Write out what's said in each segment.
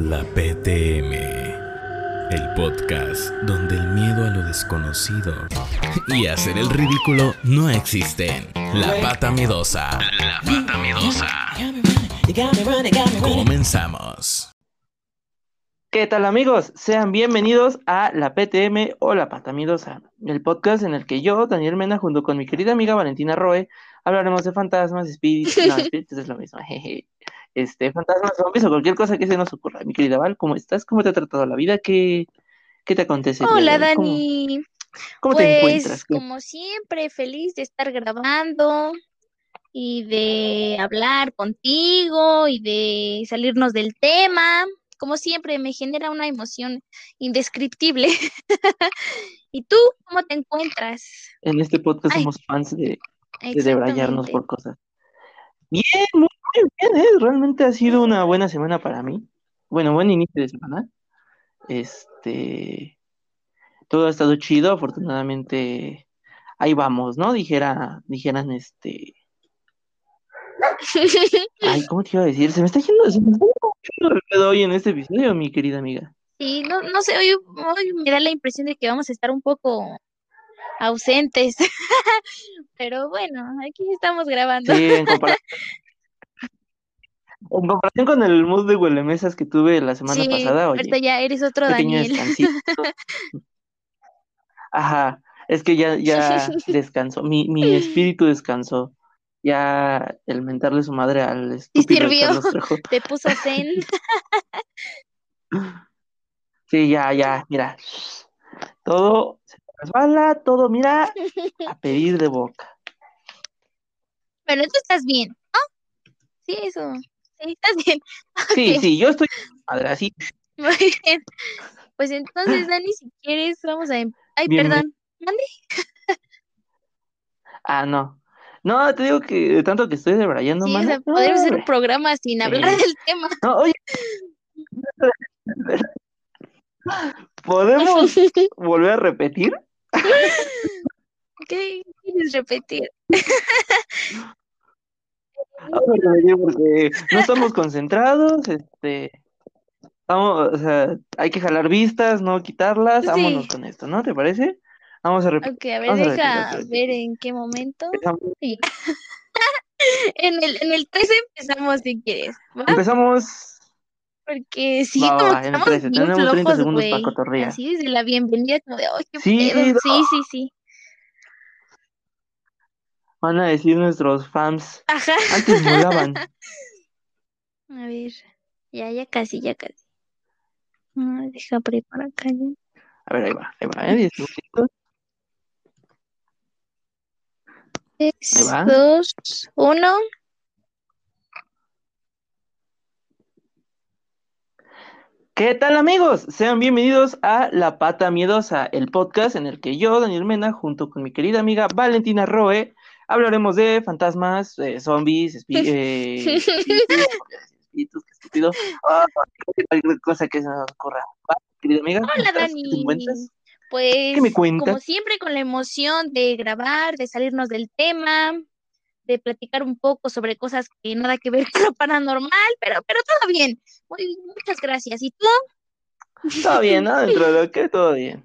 La PTM, el podcast donde el miedo a lo desconocido y hacer el ridículo no existen. La pata miedosa. La pata miedosa. Comenzamos. ¿Qué tal amigos? Sean bienvenidos a la PTM o la Pata Miedosa, el podcast en el que yo, Daniel Mena, junto con mi querida amiga Valentina Roe, hablaremos de fantasmas, espíritus, no, espíritus es lo mismo, jeje. Este, fantasmas, zombies o cualquier cosa que se nos ocurra. Mi querida Val, ¿cómo estás? ¿Cómo te ha tratado la vida? ¿Qué, qué te acontece? Hola Dani, ¿Cómo, te pues encuentras? ¿Qué- como siempre feliz de estar grabando y de hablar contigo y de salirnos del tema. Como siempre me genera una emoción indescriptible. ¿Y tú cómo te encuentras? En este podcast Ay. somos fans de, de debrayarnos por cosas. Bien, muy, muy bien, ¿eh? Realmente ha sido una buena semana para mí. Bueno, buen inicio de semana. Este, todo ha estado chido, afortunadamente. Ahí vamos, ¿no? Dijera, dijeran, este, ay, ¿cómo te iba a decir? Se me está yendo, se me está yendo mucho el pedo hoy en este episodio, mi querida amiga. Sí, no, no sé, hoy, hoy me da la impresión de que vamos a estar un poco ausentes. Pero bueno, aquí estamos grabando. Sí, en comparación, en comparación con el mood de huelemesas que tuve la semana Sí, pasada, oye. ahorita ya eres otro Daniel. Ajá, es que ya, ya descansó, mi, mi espíritu descansó. Ya el mentarle su madre al estúpido de sirvió. Trejo. Te puso zen. Sí, ya, ya, mira. Todo se resbala, todo, mira, a pedir de boca. Pero tú estás bien, ¿no? Sí, eso. Sí, estás bien. Sí, sí, yo estoy madre, así. Muy bien. Pues entonces, Dani, si quieres, vamos a... em- Ay, Bien, perdón. ¿Mande? Ah, no. No, te digo que de tanto que estoy debrayando, Sí, o hacer un programa sin hablar del tema. No, oye. ¿Podemos volver a repetir? ¿Qué quieres repetir? A porque no estamos concentrados, este, vamos, o sea, hay que jalar vistas, no quitarlas, Sí. vámonos con esto, ¿no? ¿Te parece? Vamos a repetir. Ok, a ver, Vamos a deja ok, ver en qué momento. Sí. En el, en el 13 empezamos si quieres, ¿va? empezamos, porque sí, va, va, estamos bien flojos, 30 Así la bienvenida como de, sí, sí, sí. Van a decir nuestros fans. Ajá. Antes molaban. A ver, ya, ya casi, ya casi. No, deja preparar acá. A ver, ahí va, ahí va, ¿eh? 10 ¿Qué tal amigos? Sean bienvenidos a La Pata Miedosa, el podcast en el que yo, Daniel Mena, junto con mi querida amiga Valentina Roe, hablaremos de fantasmas, eh, zombies, espi- eh, espíritus, qué estúpido, ah, cualquier cosa que se nos ocurra. ¿Va, querida amiga? ¿Cómo Hola, estás? ¿Qué te Dani. Pues, ¿Qué me cuentas? como siempre, con la emoción de grabar, de salirnos del tema, de platicar un poco sobre cosas que nada que ver con lo paranormal, pero, pero todo bien. Muy, muchas gracias. ¿Y tú? Todo bien, ¿no? Dentro de lo que todo bien.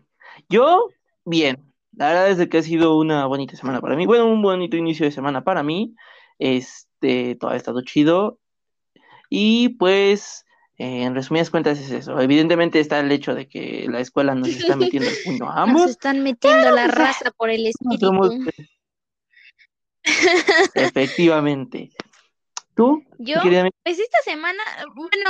Yo, bien. La verdad es que ha sido una bonita semana para mí. Bueno, un bonito inicio de semana para mí. Este, todo ha estado chido. Y pues, eh, en resumidas cuentas es eso. Evidentemente está el hecho de que la escuela nos está metiendo el puño a Nos ambos. están metiendo la raza por el espíritu. somos- Efectivamente. ¿Tú? Yo, querida pues esta semana, bueno,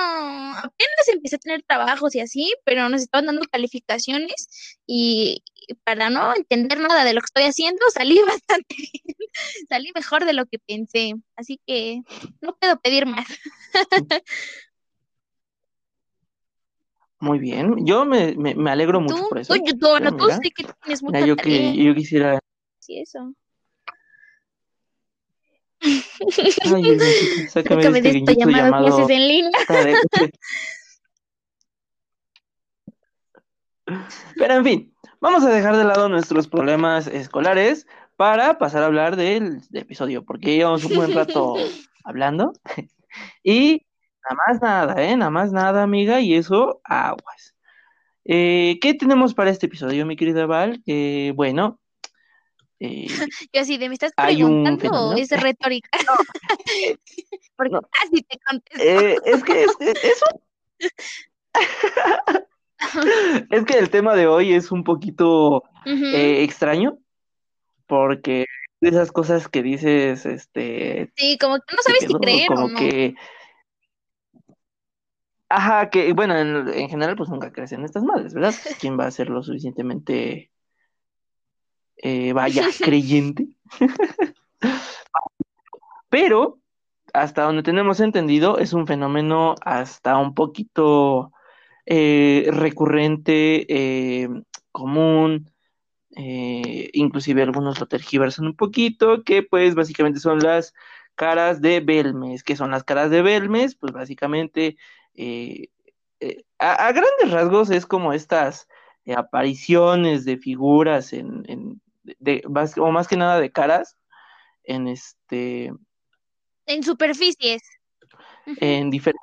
apenas empecé a tener trabajos y así, pero nos estaban dando calificaciones y para no entender nada de lo que estoy haciendo, salí bastante bien, salí mejor de lo que pensé, así que no puedo pedir más. Muy bien. Yo me, me, me alegro mucho Tú, por eso. tú, yo- tú, bueno, tú Mira, sé que tienes mira, mucha yo que tarea, yo quisiera. sí, eso. Ay, sácame Sácame de esta llamada llamado clases en línea. Pero en fin, vamos a dejar de lado nuestros problemas escolares para pasar a hablar del, del episodio, porque llevamos un buen rato hablando. Y Nada más nada, ¿eh? Nada más nada, amiga, y eso, aguas. Eh, ¿qué tenemos para este episodio, mi querida Val? Eh, bueno, eh, Yo así de, ¿me estás preguntando es retórica? Porque no. casi te contesto. eh, es que es, es- que el tema de hoy es un poquito eh, extraño, porque de esas cosas que dices, este, Sí, como que no ¿qué sabes si pedo? creer o como no. que, ajá, que bueno, en, en general pues nunca crees en estas madres, ¿verdad? ¿Quién va a ser lo suficientemente, eh, vaya, creyente? Pero hasta donde tenemos entendido es un fenómeno hasta un poquito eh, recurrente, eh, común, inclusive algunos lo tergiversan un poquito, que pues básicamente son las caras de Belmes. ¿Qué son las caras de Belmes? Pues básicamente a, a grandes rasgos es como estas apariciones de figuras en, en- de- más- o más que nada de caras en este En superficies. En diferentes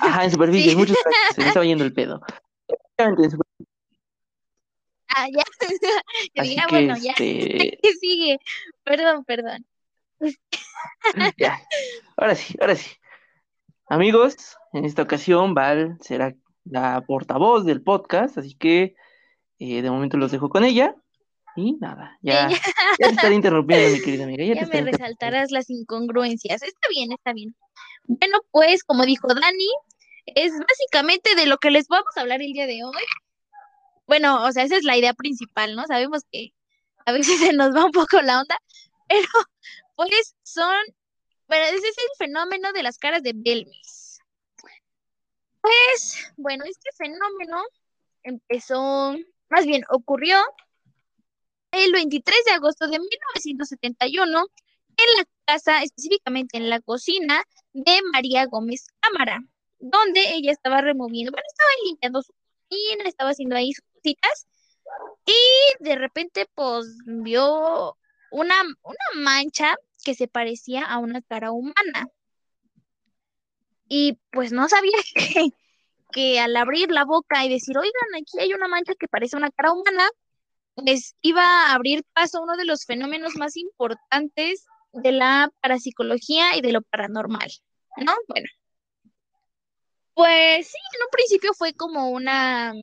ajá en superficies Sí. muchas gracias, se me estaba yendo el pedo Ah, ya. Así que bueno, ya. este ¿Qué sigue? Perdón, perdón. ya ahora sí ahora sí amigos en esta ocasión Val será la portavoz del podcast así que eh, de momento los dejo con ella y nada ya ya te estaré interrumpiendo mi querida amiga ya, te me resaltarás las incongruencias. Está bien, está bien. Bueno, pues, como dijo Dani, es básicamente de lo que les vamos a hablar el día de hoy. Bueno, o sea, esa es la idea principal, ¿no? Sabemos que a veces se nos va un poco la onda, pero pues son, bueno, ese es el fenómeno de las caras de Belmis. Pues, bueno, este fenómeno empezó, más bien ocurrió el 23 de agosto de 1971 en la casa, específicamente en la cocina de María Gómez Cámara, donde ella estaba removiendo, bueno, estaba limpiando su cocina, estaba haciendo ahí sus cositas, y de repente, pues, vio una, una mancha que se parecía a una cara humana. Y pues no sabía que, que al abrir la boca y decir, oigan, aquí hay una mancha que parece una cara humana, pues iba a abrir paso a uno de los fenómenos más importantes de la parapsicología y de lo paranormal, ¿no? Bueno, pues sí, en un principio fue como una,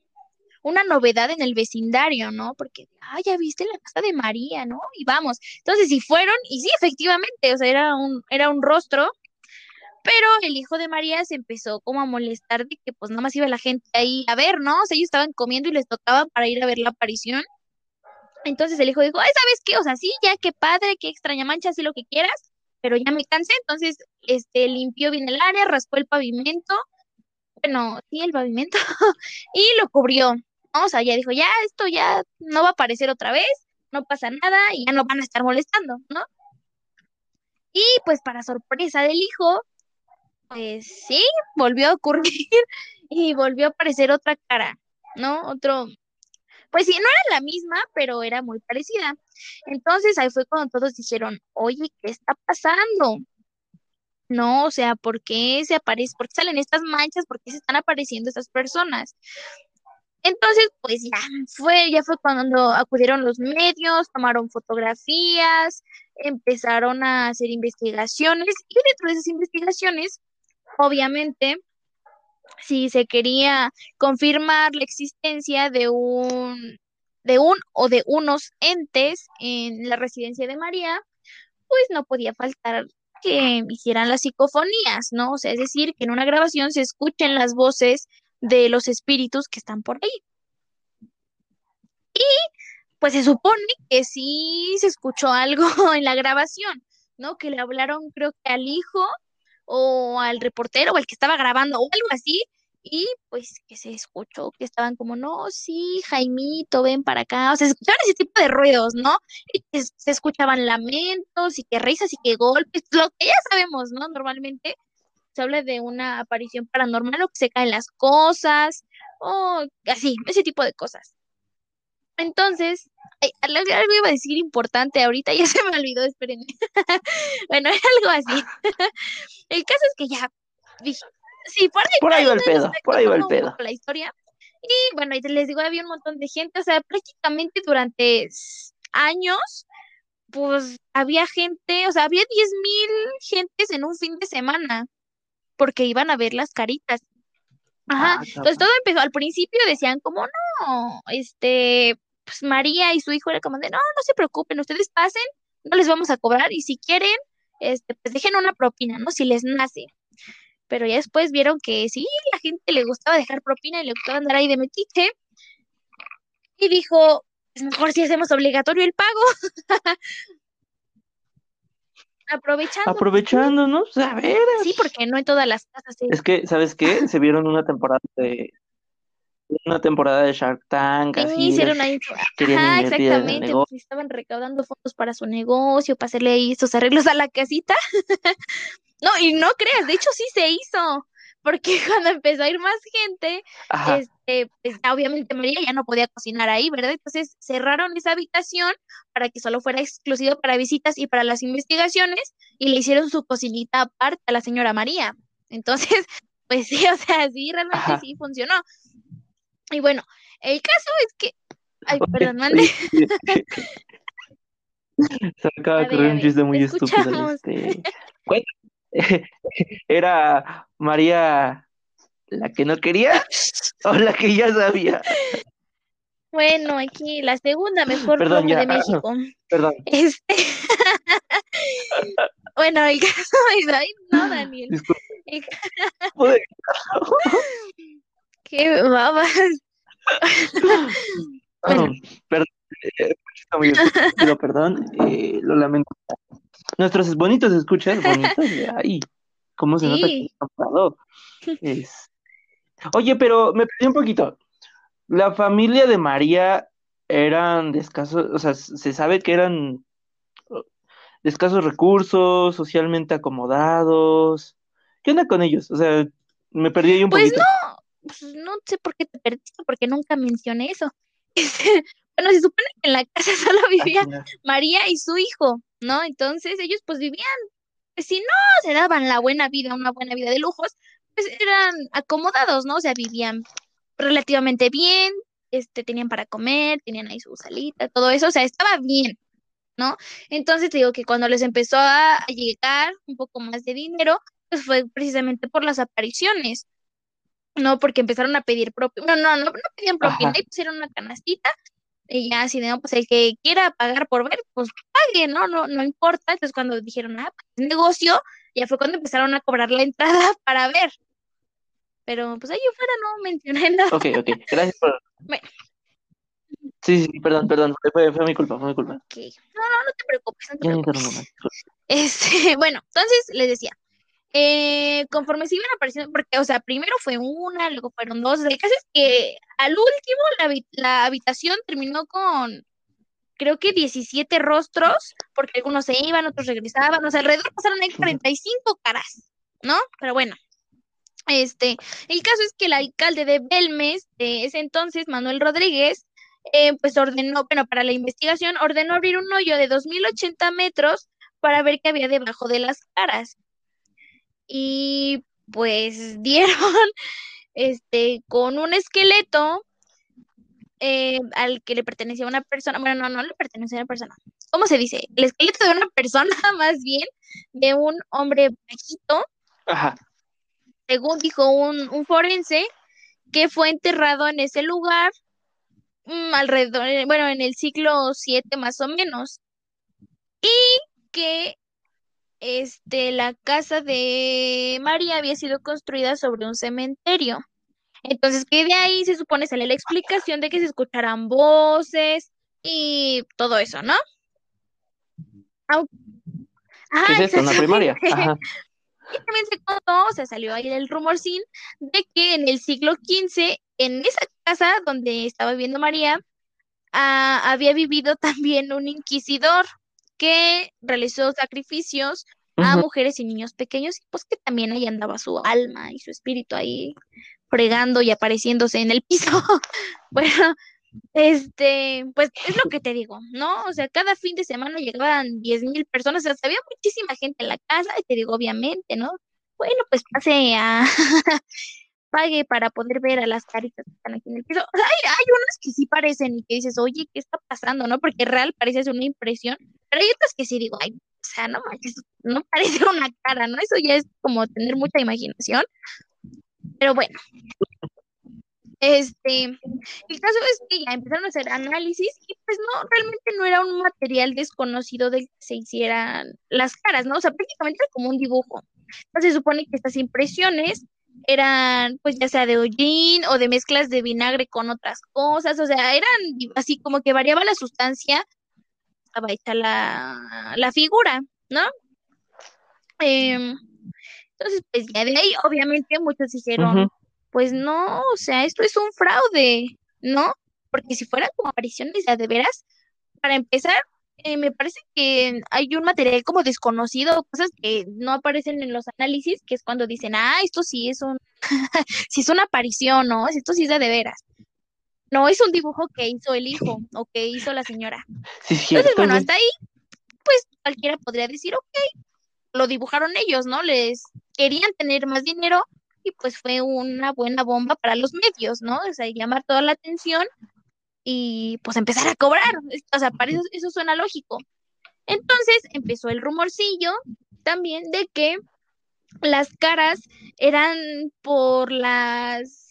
una novedad en el vecindario, ¿no? Porque, ah, ya viste la casa de María, ¿no? Y vamos. Entonces, sí fueron, y sí, efectivamente, o sea, era un, era un rostro, pero el hijo de María se empezó como a molestar de que pues nada más iba la gente ahí a ver, ¿no? O sea, ellos estaban comiendo y les tocaba para ir a ver la aparición. Entonces el hijo dijo, ay, ¿sabes qué? O sea, sí, ya qué padre, qué extraña mancha, haz lo que quieras, pero ya me cansé. Entonces, este, limpió bien el área, raspó el pavimento, bueno, sí, el pavimento, y lo cubrió. O sea, ya dijo, ya esto ya no va a aparecer otra vez, no pasa nada y ya no van a estar molestando, ¿no? Y pues para sorpresa del hijo, pues sí, volvió a ocurrir y volvió a aparecer otra cara, ¿no? Otro, pues sí, no era la misma, pero era muy parecida. Entonces ahí fue cuando todos dijeron, oye, ¿qué está pasando? No, o sea, ¿por qué se aparece, por qué salen estas manchas, por qué se están apareciendo estas personas? Entonces, pues ya fue, ya fue cuando acudieron los medios, tomaron fotografías, empezaron a hacer investigaciones y dentro de esas investigaciones, obviamente, si se quería confirmar la existencia de un de un o de unos entes en la residencia de María, pues no podía faltar que hicieran las psicofonías, ¿no? O sea, es decir, que en una grabación se escuchen las voces de los espíritus que están por ahí. Y pues se supone que sí se escuchó algo en la grabación, ¿no? Que le hablaron creo que al hijo o al reportero o al que estaba grabando o algo así, y pues que se escuchó que estaban como, no, sí, Jaimito, ven para acá, o sea, se escuchaban ese tipo de ruidos, ¿no? Y que se escuchaban lamentos y que risas y que golpes, lo que ya sabemos, ¿no? Normalmente se habla de una aparición paranormal o que se caen las cosas, o así, ese tipo de cosas. Entonces, ay, algo iba a decir importante ahorita, ya se me olvidó, espérenme. bueno, era algo así. El caso es que ya dije, Sí, por ahí, Por ahí va el pedo, por ahí va el pedo. La historia. Y bueno, les digo, había un montón de gente, o sea, prácticamente durante años, pues había gente, o sea, había diez mil gentes en un fin de semana, porque iban a ver las caritas. Ajá, Ah, entonces todo empezó, al principio decían como, no, este, pues María y su hijo era como de, no, no se preocupen, ustedes pasen, no les vamos a cobrar, y si quieren, este, pues dejen una propina, ¿no? Si les nace. Pero ya después vieron que sí, la gente le gustaba dejar propina y le gustaba andar ahí de metiche, y dijo, pues mejor si hacemos obligatorio el pago. Aprovechando, Aprovechando, ¿no? Pues, a ver. sí, porque no en todas las casas es Es que, ¿sabes qué? Se vieron una temporada de una temporada de Shark Tank, Sí, así hicieron ahí. Ajá, exactamente. Pues estaban recaudando fondos para su negocio, para hacerle ahí estos arreglos a la casita. No, y no creas, de hecho sí se hizo, porque cuando empezó a ir más gente, Ajá, este, pues ya obviamente María ya no podía cocinar ahí, ¿verdad? Entonces cerraron esa habitación para que solo fuera exclusiva para visitas y para las investigaciones, y le hicieron su cocinita aparte a la señora María. Entonces, pues sí, o sea, sí, realmente Ajá. sí funcionó. Y bueno, el caso es que, ay, perdón, mande. Se acaba de ocurrir un chiste te muy estúpido. Este. ¿Era María la que no quería o la que ya sabía? Bueno, aquí la segunda mejor Perdón, ya. de México. Perdón, Este, bueno, el caso es, ay, no, Daniel, el qué babas. Bueno. Perdón, eh, estúpido, perdón, eh, lo lamento. Nuestros bonitos escuchas, bonitos, ay, cómo se nota que enfadado. Es... Oye, pero me perdí un poquito. La familia de María eran de escasos, o sea, se sabe que eran uh, de escasos recursos, socialmente acomodados. ¿Qué onda con ellos? O sea, me perdí ahí un Pues poquito. no, pues no sé por qué te perdiste, porque nunca mencioné eso. Bueno, se supone que en la casa solo Ah, vivía chinga. María y su hijo, ¿no? Entonces ellos pues vivían, pues, si no se daban la buena vida, una buena vida de lujos, pues eran acomodados, ¿no? O sea, vivían relativamente bien, este, tenían para comer, tenían ahí su salita, todo eso, o sea, estaba bien, ¿no? Entonces te digo que cuando les empezó a, a llegar un poco más de dinero, pues fue precisamente por las apariciones, ¿no? Porque empezaron a pedir propina, no, no, no, no pedían propina, Ajá. y pusieron una canastita, y ya así de, no, pues el que quiera pagar por ver, pues pague, ¿no? No, no importa. Entonces cuando dijeron, ah, pues es negocio, ya fue cuando empezaron a cobrar la entrada para ver. Pero pues ahí fuera no mencioné nada. Ok, ok, gracias por... Bueno. Sí, sí, perdón, perdón, fue, fue mi culpa, fue mi culpa. Ok. No, no, no te preocupes, no te preocupes. Este, bueno, entonces les decía, eh, conforme se iban apareciendo, porque, o sea, primero fue una, luego fueron dos, el caso es que al último la, la habitación terminó con, creo que 17 rostros, porque algunos se iban, otros regresaban, o sea, alrededor pasaron ahí Ujú. 45 caras, ¿no? Pero bueno, este, el caso es que el alcalde de Belmes, de ese entonces, Manuel Rodríguez, eh, pues ordenó, bueno, para la investigación, ordenó abrir un hoyo de 2080 metros para ver qué había debajo de las caras. Y pues dieron este con un esqueleto eh, al que le pertenecía una persona, bueno, no, no le pertenecía a una persona. ¿Cómo se dice? El esqueleto de una persona, más bien, de un hombre bajito, Ajá, según dijo un, un forense, que fue enterrado en ese lugar mm, alrededor, bueno, en el siglo VII más o menos. Y que este, la casa de María había sido construida sobre un cementerio. Entonces, que de ahí se supone sale la explicación de que se escucharan voces y todo eso, ¿no? Au- ¿qué Ajá, es esto? ¿Una primaria? Ajá, Y también se contó, o sea, salió ahí el rumorcín de que en el siglo XV, en esa casa donde estaba viviendo María, ah, había vivido también un inquisidor que realizó sacrificios a ujú. mujeres y niños pequeños, y pues que también ahí andaba su alma y su espíritu ahí fregando y apareciéndose en el piso. Bueno, este, pues es lo que te digo, ¿no? O sea, cada fin de semana llegaban diez mil personas, o sea, había muchísima gente en la casa, y te digo, obviamente, ¿no? bueno, pues pase a, pague para poder ver a las caritas que están aquí en el piso. O sea, hay, hay unas que sí parecen y que dices, oye, ¿qué está pasando? ¿No? Porque real parece ser una impresión, pero hay otras que sí digo, ay, o sea, no manches, no parece una cara, ¿no? Eso ya es como tener mucha imaginación. Pero bueno, este, el caso es que ya empezaron a hacer análisis y pues no, realmente no era un material desconocido del que se hicieran las caras, ¿no? O sea, prácticamente era como un dibujo. Entonces se supone que estas impresiones eran pues ya sea de hollín o de mezclas de vinagre con otras cosas, o sea, eran así como que variaba la sustancia, estaba hecha la, la figura, ¿no? Em, entonces, pues ya de ahí, obviamente, muchos dijeron, pues no, o sea, esto es un fraude, ¿no? Porque si fueran como apariciones de, de veras, para empezar, eh, me parece que hay un material como desconocido, cosas que no aparecen en los análisis, que es cuando dicen, ah, esto sí es un, sí es una aparición, ¿no? Esto sí es de veras. No es un dibujo que hizo el hijo o que hizo la señora. Sí, Entonces, bueno, hasta ahí, pues cualquiera podría decir, ok, lo dibujaron ellos, ¿no? Les querían tener más dinero y pues fue una buena bomba para los medios, ¿no? O sea, llamar toda la atención y pues empezar a cobrar. O sea, para eso, eso suena lógico. Entonces empezó el rumorcillo también de que las caras eran por las,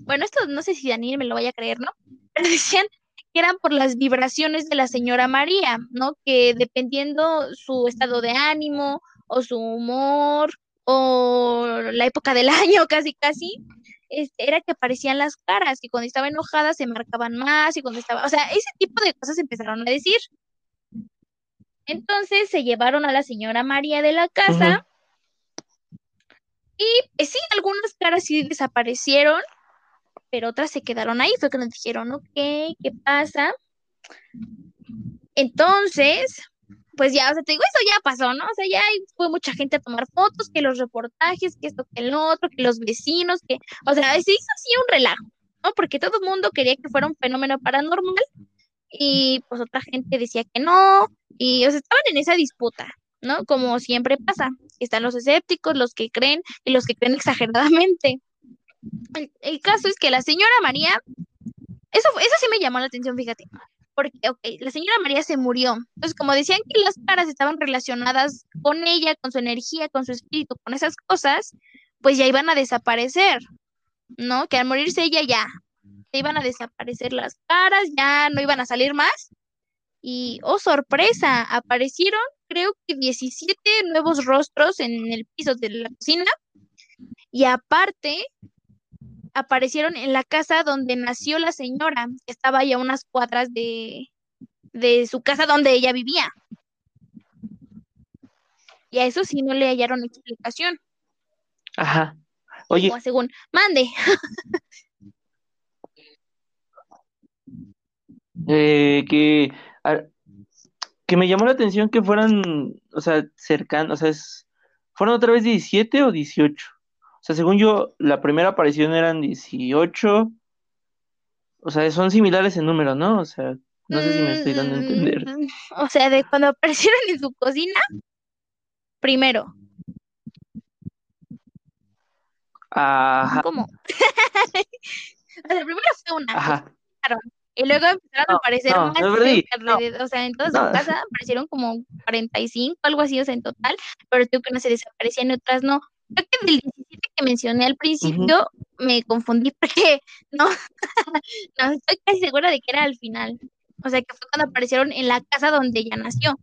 bueno, esto no sé si Daniel me lo vaya a creer, ¿no? Pero decían que eran por las vibraciones de la señora María, ¿no? Que dependiendo su estado de ánimo o su humor o la época del año, casi, casi, este, era que aparecían las caras, que cuando estaba enojada se marcaban más y cuando estaba, o sea, ese tipo de cosas empezaron a decir. Entonces se llevaron a la señora María de la casa y eh, sí, algunas caras sí desaparecieron, pero otras se quedaron ahí. Fue que nos dijeron, ok, ¿qué pasa? Entonces, pues ya, o sea, te digo, eso ya pasó, ¿no? O sea, ya fue mucha gente a tomar fotos, que los reportajes, que esto, que el otro, que los vecinos, que, o sea, se hizo así un relajo, ¿no? Porque todo el mundo quería que fuera un fenómeno paranormal y pues otra gente decía que no, y o sea, estaban en esa disputa, ¿no? Como siempre pasa, están los escépticos, los que creen y los que creen exageradamente. El, caso es que la señora María, eso, eso sí me llamó la atención, fíjate porque, ok, la señora María se murió. Entonces, como decían que las caras estaban relacionadas con ella, con su energía, con su espíritu, con esas cosas, pues ya iban a desaparecer, ¿no? Que al morirse ella ya, iban a desaparecer las caras, ya no iban a salir más. Y, oh sorpresa, aparecieron creo que 17 nuevos rostros en el piso de la cocina. Y aparte, aparecieron en la casa donde nació la señora, que estaba ya a unas cuadras de, de su casa donde ella vivía. Y a eso sí no le hallaron explicación. Ajá. Oye. según, mande. eh, que, que me llamó la atención que fueran, o sea, cercanos, o sea, es, ¿fueron otra vez 17 o 18? Sea, según yo, la primera aparición eran 18. O sea, son similares en número, ¿no? O sea, no sé si me estoy dando a entender. Mm, o sea, de cuando aparecieron en su cocina, primero. Ajá. ¿Cómo? o sea, primero fue una. Ajá. Y luego empezaron a aparecer más. o sea, en toda su casa aparecieron como 45, algo así, o sea, en total. Pero tengo que no se desaparecían, otras no. Creo que del 17 que mencioné al principio me confundí porque no, no estoy casi segura de que era al final. O sea, que fue cuando aparecieron en la casa donde ella nació.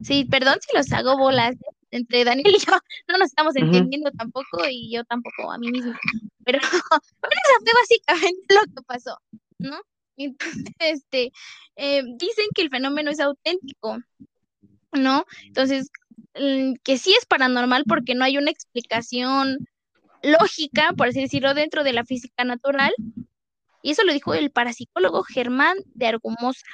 Sí, perdón si los hago bolas entre Daniel y yo, no nos estamos entendiendo tampoco y yo tampoco a mí misma. Pero bueno, eso fue básicamente lo que pasó, ¿no? Entonces, este, eh, dicen que el fenómeno es auténtico, ¿no? Entonces, Mm, que sí es paranormal porque no hay una explicación lógica, por así decirlo, dentro de la física natural. Y eso lo dijo el parapsicólogo Germán de Argumosa,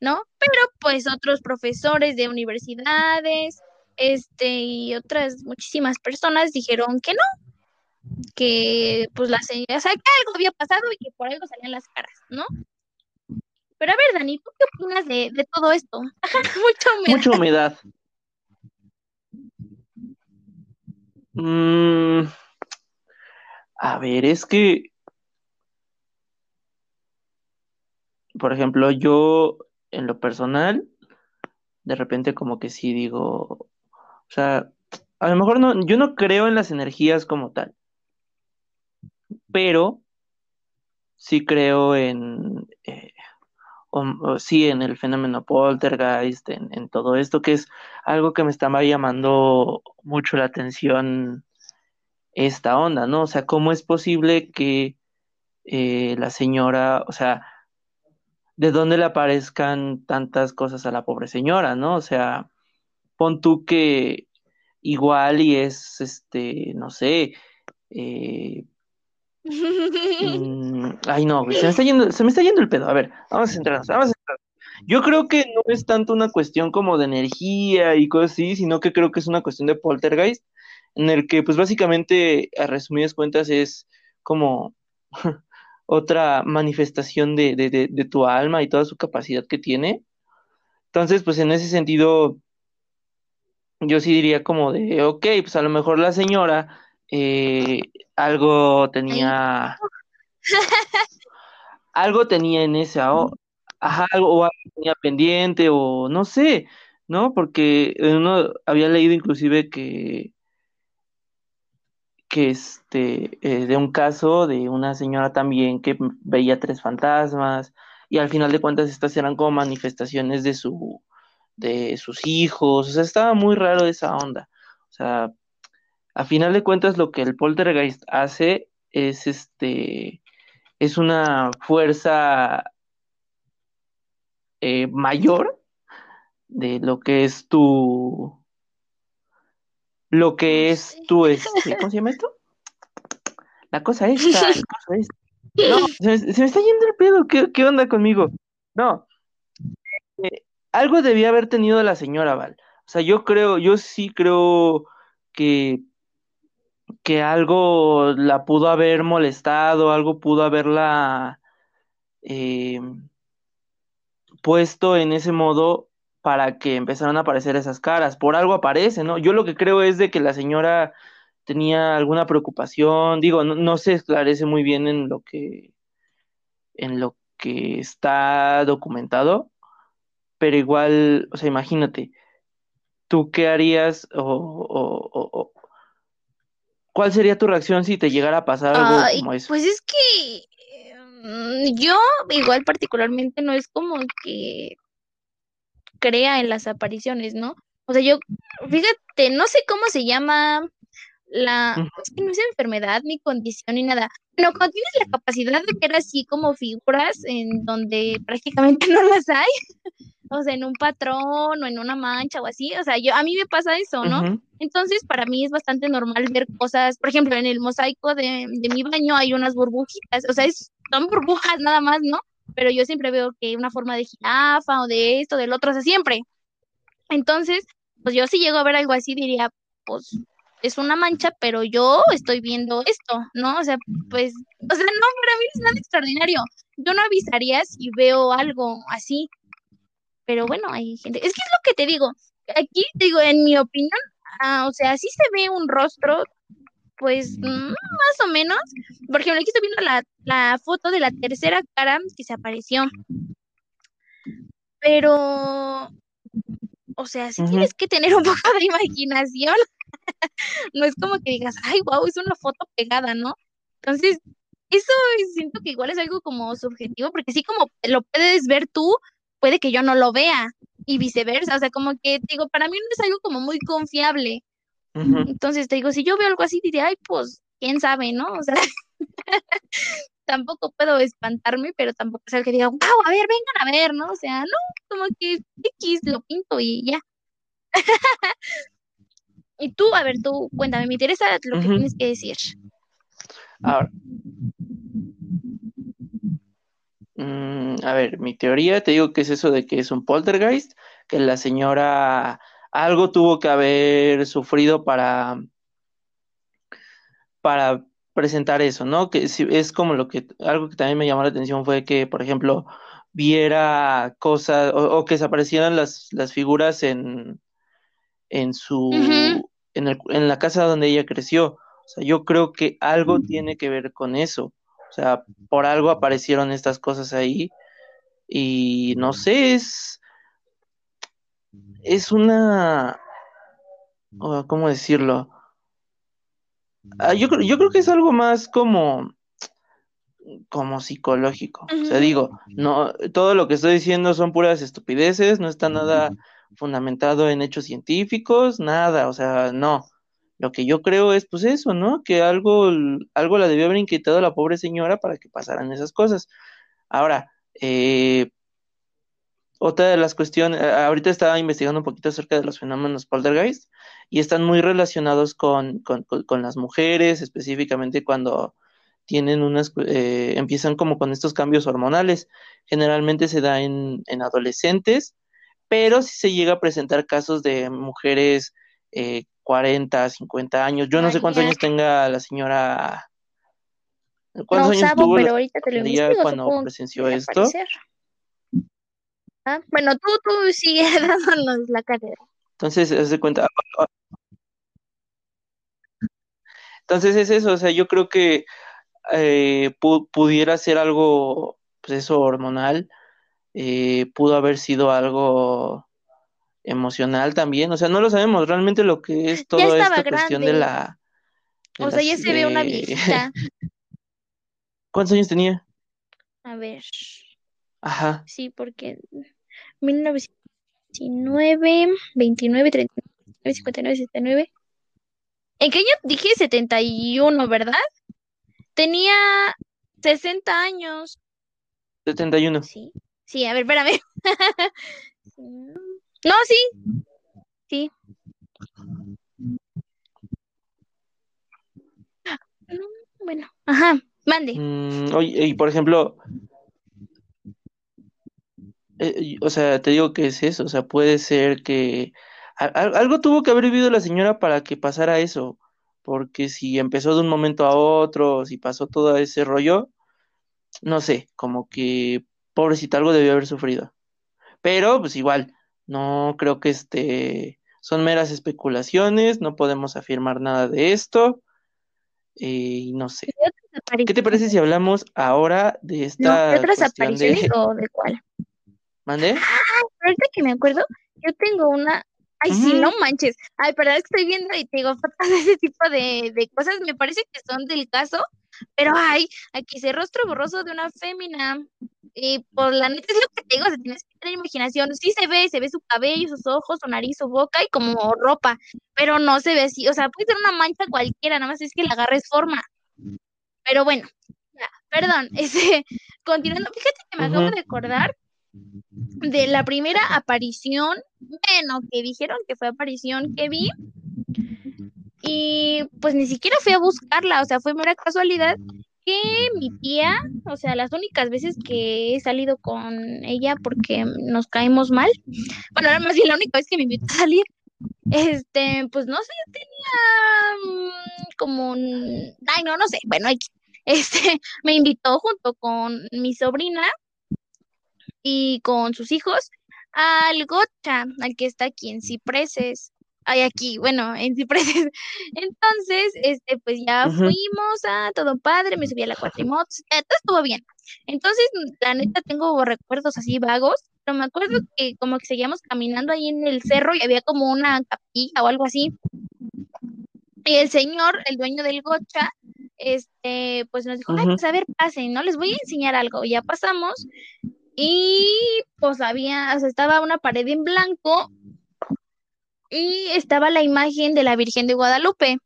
¿no? Pero pues otros profesores de universidades, este, y otras muchísimas personas dijeron que no, que pues la señora, o sea, que algo había pasado y que por algo salían las caras, ¿no? Pero a ver, Dani, ¿tú qué opinas de, de todo esto? Mucha humedad. Mucha humedad. Mm, a ver, es que, por ejemplo, yo en lo personal, de repente como que sí digo, o sea, a lo mejor no, yo no creo en las energías como tal, pero sí creo en, eh, sí, en el fenómeno poltergeist, en, todo esto, que es algo que me estaba llamando mucho la atención esta onda, ¿no? O sea, ¿cómo es posible que eh, la señora, o sea, de dónde le aparezcan tantas cosas a la pobre señora, ¿no? O sea, pon tú que igual y es, este, no sé, eh, mm, ay no, se me está yendo, se me está yendo el pedo. A ver, vamos a centrarnos, vamos a centrarnos. Yo creo que no es tanto una cuestión como de energía y cosas así, sino que creo que es una cuestión de poltergeist, en el que pues básicamente, a resumidas cuentas, es como otra manifestación de, de, de, de, tu alma y toda su capacidad que tiene. Entonces, pues en ese sentido, yo sí diría como de, ok, pues a lo mejor la señora eh, algo tenía, algo tenía en esa, o, ajá, algo, o algo tenía pendiente, o no sé, ¿no? Porque uno había leído inclusive que que este, eh, de un caso de una señora también que veía tres fantasmas y al final de cuentas estas eran como manifestaciones de su de sus hijos, o sea, estaba muy raro esa onda. O sea, a final de cuentas lo que el poltergeist hace es este es una fuerza eh, mayor de lo que es tu lo que es tu, este, ¿cómo se llama esto? La cosa esta, la cosa esta. No, se me, se me, está yendo el pedo, ¿qué, qué onda conmigo? No, eh, algo debía haber tenido la señora Val. O sea, yo creo, yo sí creo que, que algo la pudo haber molestado, algo pudo haberla eh, puesto en ese modo para que empezaran a aparecer esas caras. Por algo aparece, ¿no? Yo lo que creo es de que la señora tenía alguna preocupación, digo, no, no, se esclarece muy bien en lo que en lo que está documentado, pero igual, o sea, imagínate, ¿tú qué harías o, o, o cuál sería tu reacción si te llegara a pasar algo Ay, como eso? Pues es que mm, yo igual particularmente no es como que crea en las apariciones, ¿no? O sea, yo, fíjate, no sé cómo se llama la, es que no es enfermedad ni condición ni nada, pero cuando tienes la capacidad de ver así como figuras en donde prácticamente no las hay, o sea, en un patrón o en una mancha o así, o sea, yo a mí me pasa eso, ¿no? Uh -huh. Entonces, para mí es bastante normal ver cosas, por ejemplo, en el mosaico de, de mi baño hay unas burbujitas, o sea, es, son burbujas nada más, ¿no? Pero yo siempre veo que una forma de jirafa o de esto, del otro, o sea, siempre. Entonces, pues yo si llego a ver algo así diría, pues es una mancha, pero yo estoy viendo esto, ¿no? O sea, pues, o sea, no, para mí es nada extraordinario. Yo no avisaría si veo algo así. Pero bueno, hay gente. Es que es lo que te digo. Aquí, digo, en mi opinión, ah, o sea, sí se ve un rostro, pues, mmm, más o menos. Por ejemplo, aquí estoy viendo la, la foto de la tercera cara que se apareció. Pero, o sea, sí -huh. tienes que tener un poco de imaginación. no es como que digas, ay, wow, es una foto pegada, ¿no? Entonces, eso siento que igual es algo como subjetivo, porque sí como lo puedes ver tú, puede que yo no lo vea, y viceversa, o sea, como que, digo, para mí no es algo como muy confiable. Uh -huh. Entonces, te digo, si yo veo algo así, diría, ay, pues, quién sabe, ¿no? O sea, tampoco puedo espantarme, pero tampoco es el que diga, wow, a ver, vengan a ver, ¿no? O sea, no, como que X lo pinto y ya. Y tú, a ver, tú, cuéntame, me interesa lo que uh -huh. tienes que decir. Ahora. Mm, a ver, mi teoría, te digo que es eso de que es un poltergeist, que la señora algo tuvo que haber sufrido para, para presentar eso, ¿no? Que si, es como lo que, algo que también me llamó la atención fue que, por ejemplo, viera cosas o, o que se aparecieran las, las figuras en, en su, uh -huh. en, el, en la casa donde ella creció. O sea, yo creo que algo tiene que ver con eso. O sea, por algo aparecieron estas cosas ahí. Y no sé, es. Es una. ¿Cómo decirlo? Ah, yo, yo creo que es algo más como como psicológico. O sea, digo, no, todo lo que estoy diciendo son puras estupideces, no está nada fundamentado en hechos científicos, nada, o sea, no. Lo que yo creo es, pues eso, ¿no? Que algo, algo la debió haber inquietado a la pobre señora para que pasaran esas cosas. Ahora, eh, otra de las cuestiones, ahorita estaba investigando un poquito acerca de los fenómenos poltergeist y están muy relacionados con, con, con las mujeres, específicamente cuando tienen unas, eh, empiezan como con estos cambios hormonales. Generalmente se da en, adolescentes, pero si se llega a presentar casos de mujeres eh, 40, 50 años. Yo no sé cuántos años tenga la señora. ¿Cuántos años tuvo pero ahorita te lo cuando presenció esto? Ah, bueno, tú, tú sigue dándonos la carrera. Entonces, se de cuenta. Entonces es eso, o sea, yo creo que eh, pudiera ser algo, pues eso, hormonal, eh, pudo haber sido algo emocional también, o sea, no lo sabemos, realmente lo que es toda esta cuestión de la... o sea, ya se ve una viejita. ¿Cuántos años tenía? A ver. Ajá. Sí, porque 1919, 29, 39, 59, 79. ¿En qué año dije 71, verdad? Tenía 60 años. 71. Sí, sí, a ver, espérame. no, sí. Sí. Bueno, ajá, mande. Mm, oye, y por ejemplo, eh, o sea, te digo que es eso, o sea, puede ser que algo tuvo que haber vivido la señora para que pasara eso porque si empezó de un momento a otro, si pasó todo ese rollo, no sé, como que pobrecita algo debió haber sufrido. Pero pues igual, no creo que este son meras especulaciones, no podemos afirmar nada de esto. Eh, y no sé. ¿Qué te parece si hablamos ahora de esta no, otras apariciones o de cuál? ¿Mande? Ah, ahorita que me acuerdo, yo tengo una Ay, sí, no manches. Ay, pero es que estoy viendo y te digo, de ese tipo de, de cosas me parece que son del caso, pero ay, aquí se rostro borroso de una fémina. Y por la neta es lo que te digo, se tienes que tener imaginación. Sí se ve, se ve su cabello, sus ojos, su nariz, su boca y como ropa, pero no se ve así. O sea, puede ser una mancha cualquiera, nada más es que la agarres forma. Pero bueno, perdón, ese, continuando, fíjate que me acabo de acordar de la primera aparición, bueno, que dijeron que fue aparición que vi, y pues ni siquiera fui a buscarla, o sea, fue mera casualidad que mi tía, o sea, las únicas veces que he salido con ella porque nos caemos mal, bueno, era más bien la única vez que me invitó a salir, este, pues no sé, tenía mm, como ay, no, no sé, bueno, este, me invitó junto con mi sobrina y con sus hijos al Gocha, al que está aquí en Cipreses. Hay aquí, bueno, en Cipreses. Entonces, este, pues ya fuimos a todo padre, me subí a la cuatrimotos, todo estuvo bien. Entonces, la neta tengo recuerdos así vagos, pero me acuerdo que como que seguíamos caminando ahí en el cerro y había como una capilla o algo así. Y el señor, el dueño del gocha, este, pues nos dijo, ay, pues a ver, pasen, ¿no? Les voy a enseñar algo. Y ya pasamos y pues había, o sea, estaba una pared en blanco y estaba la imagen de la Virgen de Guadalupe.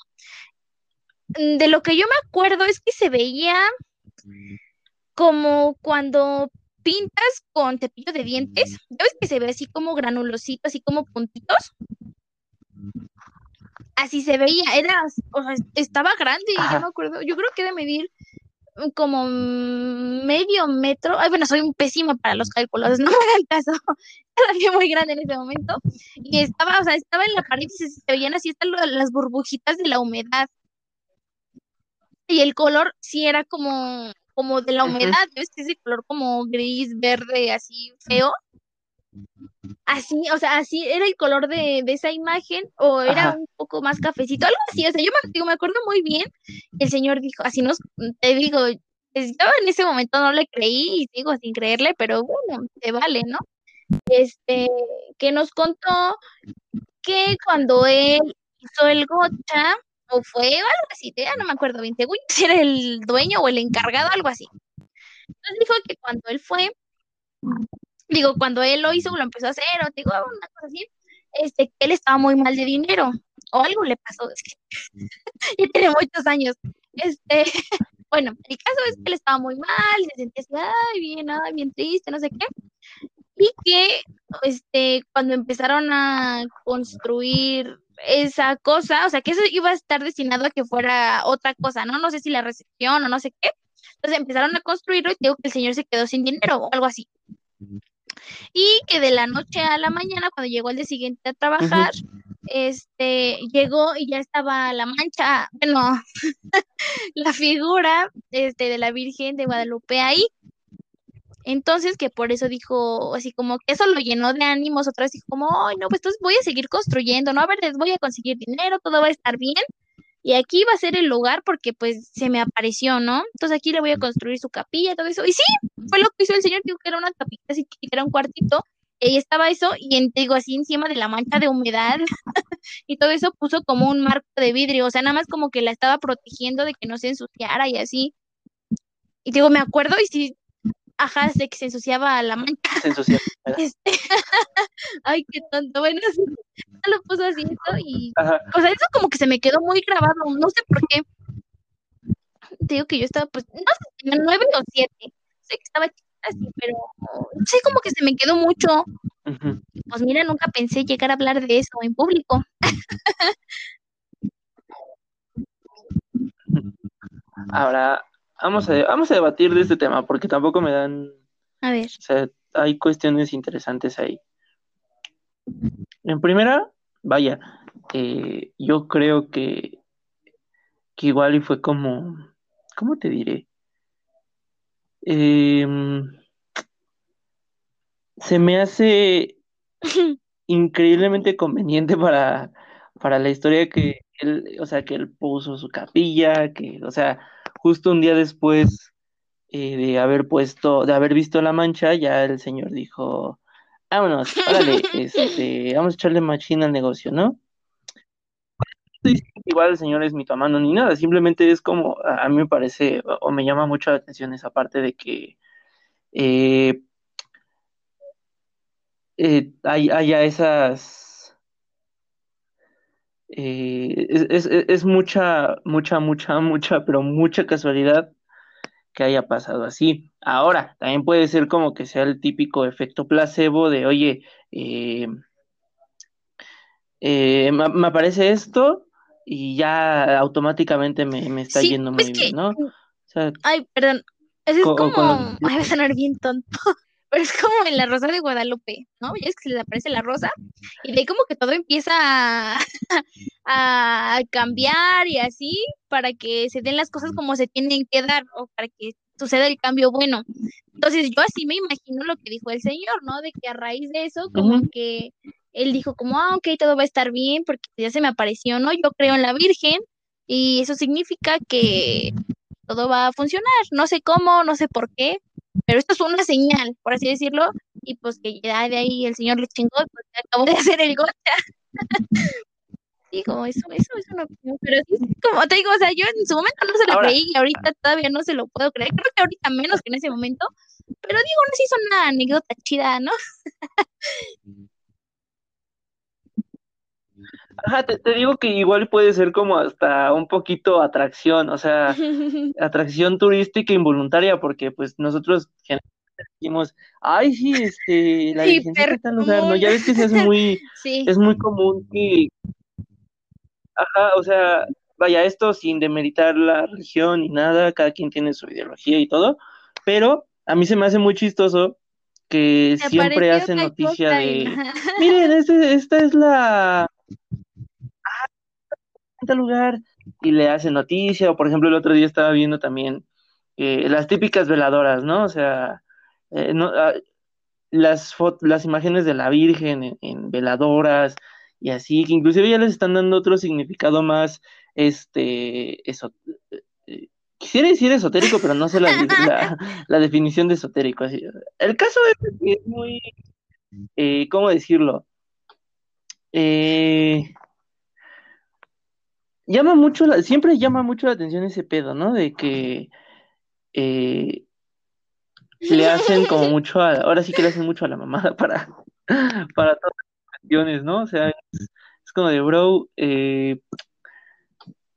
De lo que yo me acuerdo es que se veía como cuando pintas con cepillo de dientes, ¿sabes que se ve así como granulosito, así como puntitos? Así se veía, era, o sea, estaba grande, yo me acuerdo, yo creo que de medir como medio metro. Ay, bueno, soy un pésimo para los cálculos, no me hagan caso. Estaba muy grande en ese momento. Y estaba, o sea, estaba en la pared y se, veían así están las burbujitas de la humedad. Y el color sí era como, como de la humedad, ¿ves? Ese color como gris, verde, así feo. Así, o sea, así era el color de, esa imagen, o era un poco más cafecito, algo así, o sea, yo me, me acuerdo muy bien, el señor dijo, así nos, te digo, pues, yo en ese momento no le creí y sigo sin creerle, pero bueno, te vale, ¿no? Este, que nos contó que cuando él hizo el gocha, o fue algo así, ya no me acuerdo bien, según si era el dueño o el encargado, algo así. Entonces dijo que cuando él fue, digo, cuando él lo hizo, lo empezó a hacer, o digo, una cosa así, este, que él estaba muy mal de dinero, o algo le pasó, es que tiene muchos años. Este, bueno, el caso es que él estaba muy mal, se sentía así, ay, bien, ay, bien triste, no sé qué. Y que, este, cuando empezaron a construir esa cosa, o sea, que eso iba a estar destinado a que fuera otra cosa, ¿no? No sé si la recepción o no sé qué. Entonces empezaron a construirlo y digo que el señor se quedó sin dinero o algo así. Y que de la noche a la mañana, cuando llegó el día siguiente a trabajar, este, llegó y ya estaba la mancha, bueno, la figura este, de la Virgen de Guadalupe ahí. Entonces, que por eso dijo, así como que eso lo llenó de ánimos, otra vez dijo como, ay, no, pues entonces voy a seguir construyendo, ¿no? A ver, les voy a conseguir dinero, todo va a estar bien. Y aquí va a ser el lugar porque pues se me apareció, ¿no? Entonces aquí le voy a construir su capilla, todo eso. Y sí, fue lo que hizo el señor, dijo que era una capilla, así que era un cuartito, y ahí estaba eso, y digo así encima de la mancha de humedad y todo eso puso como un marco de vidrio, o sea, nada más como que la estaba protegiendo de que no se ensuciara y así. Y digo, me acuerdo y sí, ajá, de que se ensuciaba la mancha. Se ensuciaba. Este, ay, qué tonto. Bueno, sí, lo puso así eso y, o sea, eso como que se me quedó muy grabado, no sé por qué. Te digo que yo estaba, pues, no sé, nueve o siete. Sé que estaba así, pero no sé, como que se me quedó mucho. Pues mira, nunca pensé llegar a hablar de eso en público. Ahora, vamos a, vamos a debatir de este tema porque tampoco me dan... A ver. O sea, hay cuestiones interesantes ahí. En primera, vaya, eh, yo creo que, que igual y fue como, ¿cómo te diré? Em, se me hace increíblemente conveniente para, para la historia que él, o sea, que él puso su capilla, que, o sea, justo un día después eh, de haber puesto, de haber visto la mancha, ya el señor dijo, vámonos, órale, este, vamos a echarle machina al negocio, ¿no? Igual el señor es mitomano ni nada, simplemente es como, a, mí me parece, o, me llama mucho la atención esa parte de que eh, eh, haya esas eh, es, mucha, mucha, mucha, mucha, pero mucha casualidad que haya pasado así. Ahora, también puede ser como que sea el típico efecto placebo de, oye, eh, eh, me, aparece esto y ya automáticamente me, está yendo muy bien, ¿no? ay, perdón, es como, ay, va a sonar bien tonto, pero es como en la Rosa de Guadalupe, ¿no? Ya es que se le aparece la rosa y de ahí como que todo empieza a, cambiar y así para que se den las cosas como se tienen que dar o para que suceda el cambio bueno. Entonces yo así me imagino lo que dijo el Señor, ¿no? De que a raíz de eso como que él dijo como, ah, ok, todo va a estar bien porque ya se me apareció, ¿no? Yo creo en la Virgen y eso significa que todo va a funcionar. No sé cómo, no sé por qué, pero esto es una señal, por así decirlo, y pues que ya de ahí el señor le chingó, pues acabó de hacer el gocha. Digo, eso, eso es una opinión, pero sí, como te digo, o sea, yo en su momento no se lo creí y ahorita todavía no se lo puedo creer, creo que ahorita menos que en ese momento, pero digo, no sé, es una anécdota chida, ¿no? Ajá, te, digo que igual puede ser como hasta un poquito atracción, o sea, atracción turística involuntaria, porque pues nosotros decimos, ay, sí, este, la Virgen está en lugar, ¿no? Ya ves que es muy, es muy común que, ajá, o sea, vaya, esto sin demeritar la religión ni nada, cada quien tiene su ideología y todo, pero a mí se me hace muy chistoso que siempre hacen noticia de, miren, este, esta es la lugar y le hace noticia, o por ejemplo el otro día estaba viendo también eh, las típicas veladoras, ¿no? O sea, eh, no, ah, las, las imágenes de la Virgen en, veladoras y así, que inclusive ya les están dando otro significado más, este, eso, eh, quisiera decir esotérico, pero no sé la, la, definición de esotérico. Así. El caso es que es muy, eh, ¿cómo decirlo? Eh, llama mucho, la, siempre llama mucho la atención ese pedo, ¿no? De que eh, le hacen como mucho a, ahora sí que le hacen mucho a la mamada para, para todas las cuestiones, ¿no? O sea, es, como de, bro, eh,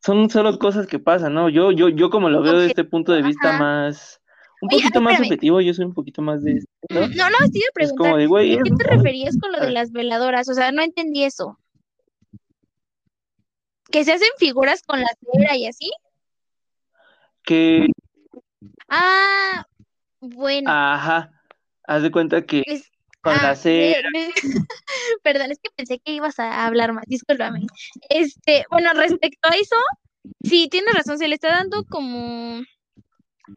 son solo cosas que pasan, ¿no? Yo, yo, yo como lo veo desde este punto de vista más, un poquito más subjetivo, yo soy un poquito más de ¿no? No, no, estoy de preguntar, ¿a qué te referías con lo de las veladoras? O sea, no entendí eso. ¿Que se hacen figuras con la cera y así? Que... Ah, bueno. Ajá, haz de cuenta que con la ah, cera. Perdón, es que pensé que ibas a hablar más, discúlpame. Este, bueno, respecto a eso, sí, tienes razón, se le está dando como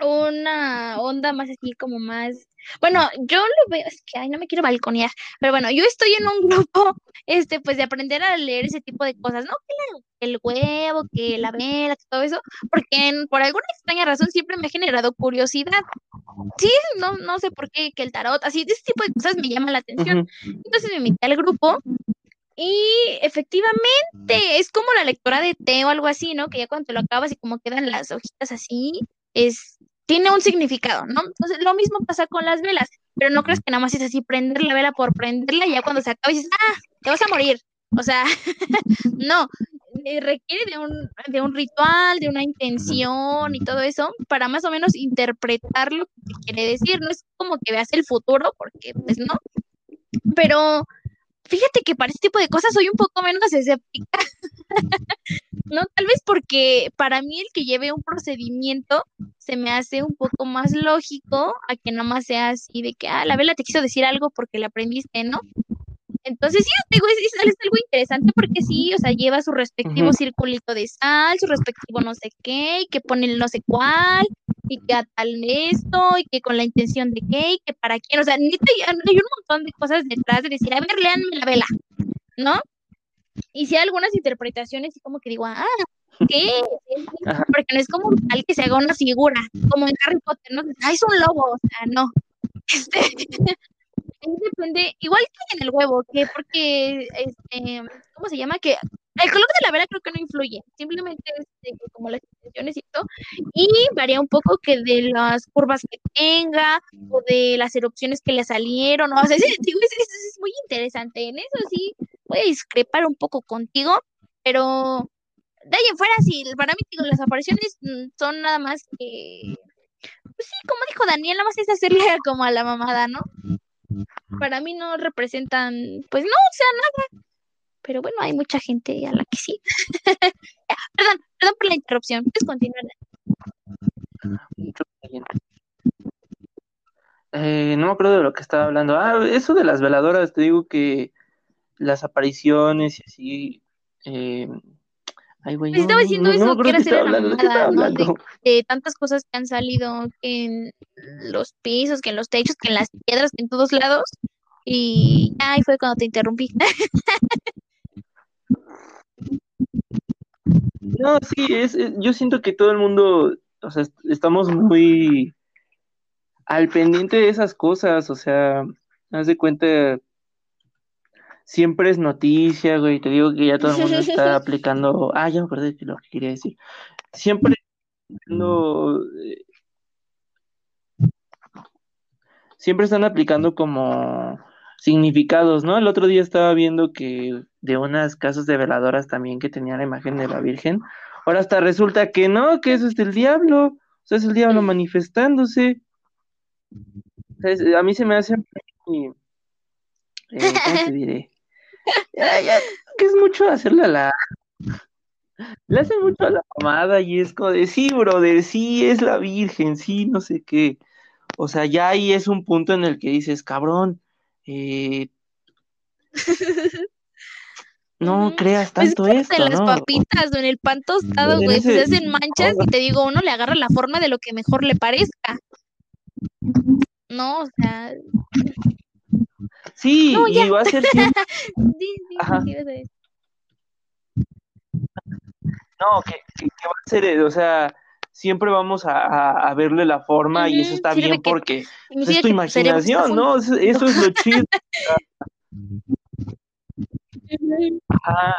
una onda más así como más bueno, yo lo veo, es que ay, no me quiero balconear, pero bueno, yo estoy en un grupo, este, pues de aprender a leer ese tipo de cosas, ¿no? Que el huevo, que la vela, que todo eso, porque por alguna extraña razón siempre me ha generado curiosidad. Sí, no, no sé por qué, que el tarot, así, ese tipo de cosas me llama la atención. Entonces me metí al grupo y efectivamente es como la lectura de té o algo así, ¿no? Que ya cuando te lo acabas y como quedan las hojitas así, es tiene un significado, ¿no? Entonces, lo mismo pasa con las velas, pero no crees que nada más es así prender la vela por prenderla y ya cuando se acaba dices, ah, te vas a morir. O sea, no, eh, requiere de un, de un ritual, de una intención y todo eso para más o menos interpretar lo que quiere decir. No es como que veas el futuro, porque pues no. Pero fíjate que para este tipo de cosas soy un poco menos escéptica. no, tal vez porque para mí el que lleve un procedimiento se me hace un poco más lógico a que nada más sea así de que, ah, la vela te quiso decir algo porque la aprendiste, ¿no? Entonces, sí, digo, es, es, algo interesante porque sí, o sea, lleva su respectivo circulito de sal, su respectivo no sé qué, y que pone el no sé cuál, y que a tal esto, y que con la intención de qué, y que para quién, o sea, hay, hay un montón de cosas detrás de decir, a ver, leanme la vela, ¿no? Y si hay algunas interpretaciones, y como que digo, ah, ¿qué? Porque no es como tal que se haga una figura, como en Harry Potter, ¿no? Ah, es un lobo, o sea, no. Este, depende, igual que en el huevo, que porque, este, ¿cómo se llama? Que el color de la vela creo que no influye, simplemente es como las intenciones y todo, y varía un poco que de las curvas que tenga o de las erupciones que le salieron, o sea, es, es, muy interesante, en eso sí voy a discrepar un poco contigo, pero de ahí en fuera, sí, para mí digo, las apariciones mm, son nada más que, pues sí, como dijo Daniel, nada más es hacerle como a la mamada, ¿no? Para mí no representan, pues no, o sea, nada pero bueno, hay mucha gente a la que sí. perdón, perdón por la interrupción. Puedes continuar. Eh, no me acuerdo de lo que estaba hablando. Ah, eso de las veladoras, te digo que las apariciones y así. Eh, ay, güey. Estaba diciendo eso, que era hacer la mamada, ¿no? De, tantas cosas que han salido en los pisos, que en los techos, que en las piedras, que en todos lados. Y ahí fue cuando te interrumpí. No, sí, es, yo siento que todo el mundo, o sea, estamos muy al pendiente de esas cosas, o sea, haz de cuenta, siempre es noticia, güey, te digo que ya todo el mundo está aplicando, ah, ya me acordé de lo que quería decir, siempre eh, siempre están aplicando como significados, ¿no? El otro día estaba viendo que de unas casas de veladoras también que tenían la imagen de la Virgen, ahora hasta resulta que no, que eso es del diablo, o sea, es el diablo manifestándose. a mí se me hace, eh, ¿cómo te diré? Que es mucho hacerle a la... Le hace mucho a la mamada y es como de, sí, brother, sí, es la Virgen, sí, no sé qué. O sea, ya ahí es un punto en el que dices, cabrón, eh, no creas pues tanto esto, en las papitas o en el pan tostado, güey, se hacen manchas y te digo, uno le agarra la forma de lo que mejor le parezca. No, o sea, Sí, No, y va a ser siempre, Ajá. no, que, que- que va a ser, eh, o sea, siempre vamos a, a- a verle la forma y eso está sirve bien que- porque pues, es tu imaginación, ¿no? Eso, eso es lo chido. Ajá,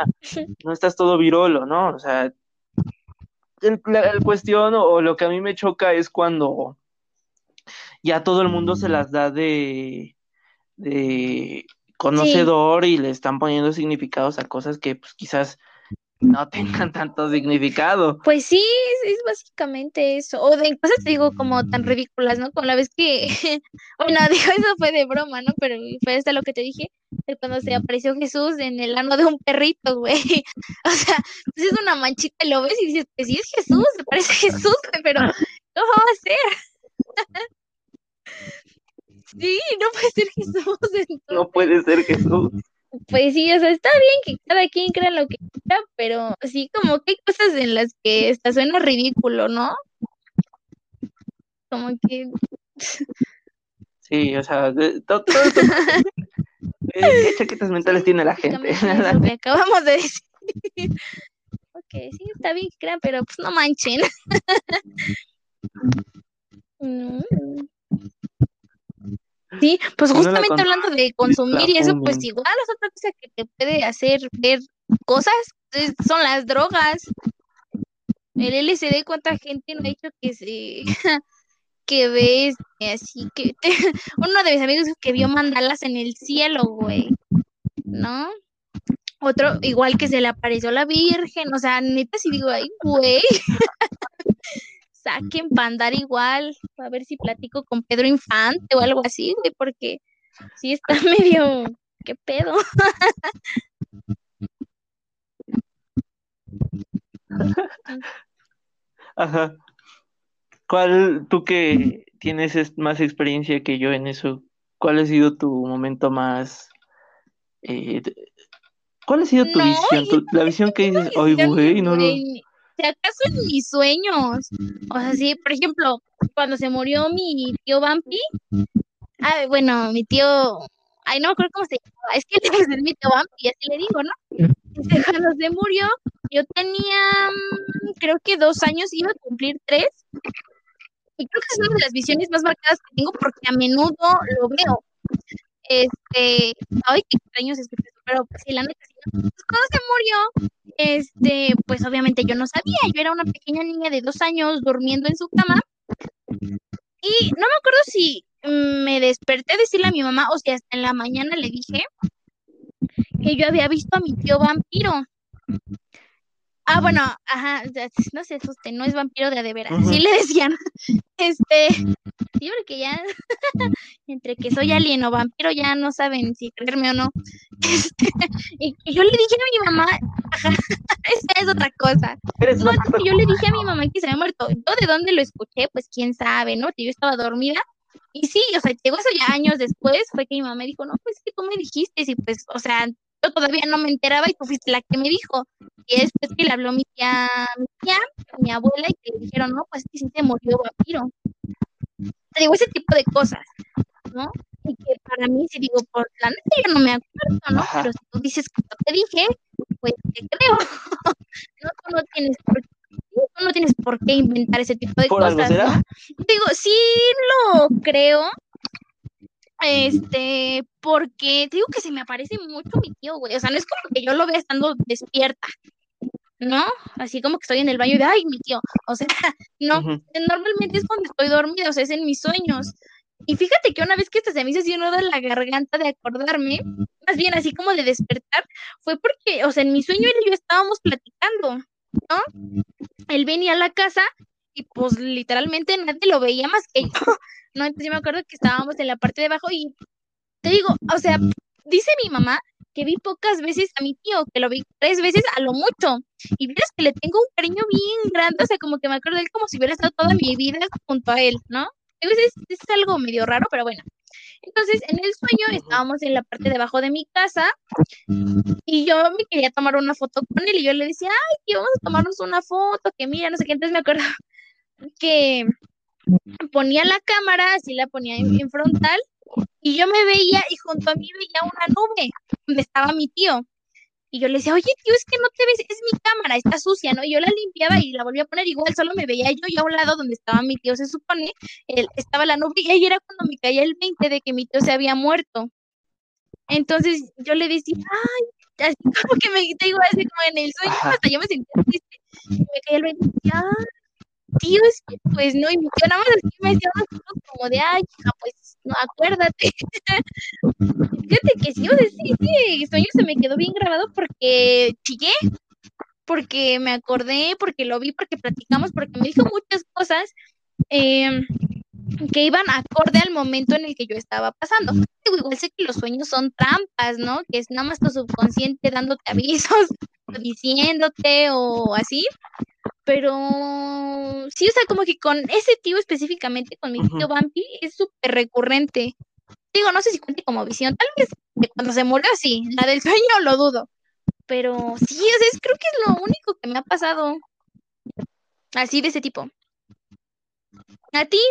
no estás todo virolo, ¿no? O sea, el, la- el cuestión o, o lo que a mí me choca es cuando ya todo el mundo se las da de, de conocedor y le están poniendo significados a cosas que pues quizás no tengan tanto significado. Pues sí, es, es básicamente eso. O de cosas, te digo, como tan ridículas, ¿no? Como la vez que, bueno, digo, eso fue de broma, ¿no? Pero fue hasta lo que te dije, de cuando se apareció Jesús en el ano de un perrito, güey. O sea, pues es una manchita y lo ves y dices, pues sí es Jesús, se parece a Jesús, güey, pero ¿cómo va a ser? Sí, no puede ser Jesús. entonces. No puede ser Jesús. Pues sí, o sea, está bien que cada quien crea lo que quiera, pero sí, como que hay cosas en las que hasta suena ridículo, ¿no? Como que, Sí, o sea, todo, esto- Eh, ¿Qué chaquetas mentales tiene la gente? eso que acabamos de decir. Ok, sí, está bien que crean, pero pues no manchen. Sí, pues Si no justamente hablando de consumir y eso, pues igual es otra cosa que te puede hacer ver cosas, son las drogas. El LSD, ¿cuánta gente no ha dicho que se que ves así que uno de mis amigos que vio mandalas en el cielo, güey, ¿no? Otro igual que se le apareció la Virgen, o sea, neta sí digo, ay, güey. Saquen para andar igual, a ver si platico con Pedro Infante o algo así, güey, porque sí está medio, ¿qué pedo? Ajá. ¿Cuál, tú que tienes es- más experiencia que yo en eso, cuál ha sido tu momento más... eh, ¿cuál ha sido tu No, visión? Tu- la visión que dices, ay, güey, no lo... Si acaso en mis sueños. O sea, sí, por ejemplo, cuando se murió mi tío Vampi. Ah, bueno, mi tío. Ay, no me acuerdo cómo se llamaba. Es que es mi tío Vampi, así le digo, ¿no? Cuando se murió, yo tenía, mm, creo que dos años, iba a cumplir tres. Y creo que es una de las visiones más marcadas que tengo porque a menudo lo veo. Este, ay, qué extraño se escucha pero sí, la neta, cuando se murió, este, pues obviamente yo no sabía, yo era una pequeña niña de dos años durmiendo en su cama y no me acuerdo si mm, me desperté a decirle a mi mamá o si hasta en la mañana le dije que yo había visto a mi tío vampiro. Ah, bueno, ajá, no se asusten, no es vampiro de de veras, así le decían. Este, sí, porque ya entre que soy alien o vampiro ya no saben si creerme o no. Este, y yo le dije a mi mamá, ajá, esa es otra cosa. No, yo le dije a mi mamá que se había muerto. Yo de dónde lo escuché, pues quién sabe, ¿no? Yo estaba dormida. Y sí, o sea, llegó eso ya años después, fue que mi mamá me dijo, no, pues que tú me dijiste, y pues, o sea, yo todavía no me enteraba y tú fuiste la que me dijo. Y después que le habló mi tía, mi tía, mi abuela, y que le dijeron, no, pues que sí se murió vampiro. Te digo, ese tipo de cosas, ¿no? Y que para mí, si digo, por la neta yo no me acuerdo, ¿no? Ajá. Pero si tú dices que yo te dije, pues te creo. no, tú no tienes por tú no tienes por qué inventar ese tipo de ¿Por algo cosas, será? ¿no? Digo, sí lo creo, este, porque te digo que se me aparece mucho mi tío, güey, o sea, no es como que yo lo vea estando despierta, ¿no? Así como que estoy en el baño y de, ay, mi tío, o sea, no, Ujú. normalmente es cuando estoy dormida, o sea, es en mis sueños. Y fíjate que una vez que hasta se me hizo así un nudo en la garganta de acordarme, más bien así como de despertar, fue porque, o sea, en mi sueño él y yo estábamos platicando, ¿no? Él venía a la casa y pues literalmente nadie lo veía más que yo, ¿no? Entonces yo me acuerdo que estábamos en la parte de abajo y te digo, o sea, dice mi mamá que vi pocas veces a mi tío, que lo vi tres veces a lo mucho. Y vieras que le tengo un cariño bien grande, o sea, como que me acuerdo de él como si hubiera estado toda mi vida junto a él, ¿no? Digo, Es, es algo medio raro, pero bueno. Entonces, en el sueño estábamos en la parte de abajo de mi casa y yo me quería tomar una foto con él y yo le decía, ay, que vamos a tomarnos una foto, que mira, no sé qué. Entonces me acuerdo que ponía la cámara, así la ponía en, en frontal y yo me veía y junto a mí veía una nube donde estaba mi tío. Y yo le decía, oye, tío, es que no te ves, es mi cámara, está sucia, ¿no? Y yo la limpiaba y la volví a poner igual, solo me veía yo, y a un lado donde estaba mi tío, se supone, él, estaba la nube, y ahí era cuando me caía el 20 de que mi tío se había muerto. Entonces yo le decía, ay, así como que me digo así como en el sueño, hasta yo me sentía triste, y me caía el 20 y decía, ay, tío, es que pues no, y mi tío nada más así me decía como de, ay, pues no, acuérdate. Fíjate que sí, o sea, sí, sí, sueño se me quedó bien grabado porque chillé, porque me acordé, porque lo vi, porque platicamos, porque me dijo muchas cosas eh, que iban acorde al momento en el que yo estaba pasando. igual sé que los sueños son trampas, ¿no? Que es nada más tu subconsciente dándote avisos, diciéndote o así, pero sí, o sea, como que con ese tío específicamente, con mi tío Bampi, es súper recurrente. Digo, no sé si cuente como visión, tal vez de cuando se murió, sí, la del sueño lo dudo. Pero sí, o sea, creo que es lo único que me ha pasado. Así de ese tipo. ¿A ti?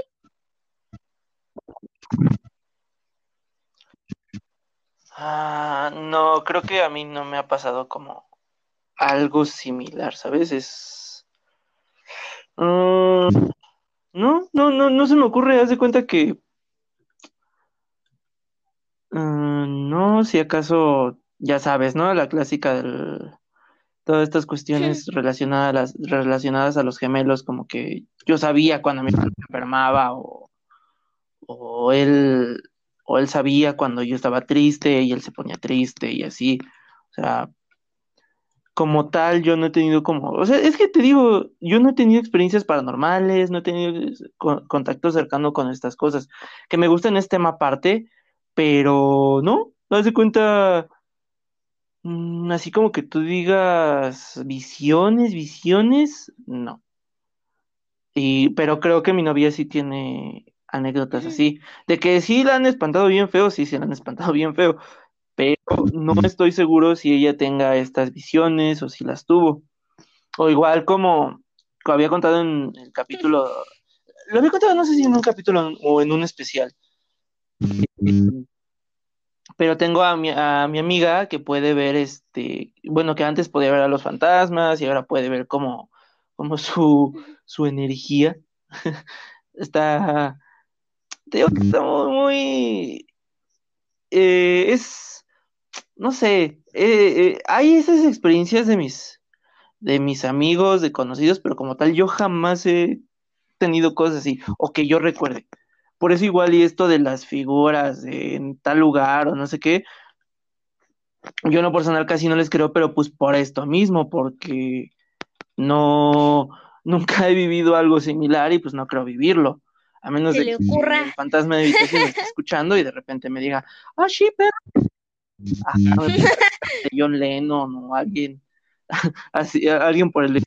Ah, no, creo que a mí no me ha pasado como algo similar, ¿sabes? Es Mm, no, no, no, no se me ocurre, haz de cuenta que mm, no, si acaso ya sabes, ¿no? La clásica de todas estas cuestiones relacionadas, relacionadas a los gemelos, como que yo sabía cuando mi padre enfermaba o, o él o él sabía cuando yo estaba triste y él se ponía triste y así. O sea, como tal, yo no he tenido como, o sea, es que te digo, yo no he tenido experiencias paranormales, no he tenido contacto cercano con estas cosas, que me gustan este tema aparte, pero no, no de cuenta, mm, así como que tú digas visiones, visiones, no. Y, pero creo que mi novia sí tiene anécdotas así, de que sí la han espantado bien feo, sí, sí la han espantado bien feo, no estoy seguro si ella tenga estas visiones o si las tuvo. O igual como, había contado en el capítulo, lo había contado no sé si en un capítulo o en un especial. Pero tengo a mi, a mi amiga que puede ver este, bueno, que antes podía ver a los fantasmas y ahora puede ver como, como su, su energía. está, te digo que está muy, eh, es no sé, eh, eh, hay esas experiencias de mis, de mis amigos, de conocidos, pero como tal yo jamás he tenido cosas así, o que yo recuerde. Por eso igual y esto de las figuras en tal lugar o no sé qué, yo no personal casi no les creo, pero pues por esto mismo, porque no, nunca he vivido algo similar y pues no creo vivirlo. A menos de que el fantasma de habitación me esté escuchando y de repente me diga, ah, sí, pero John Lennon o alguien, así, alguien por el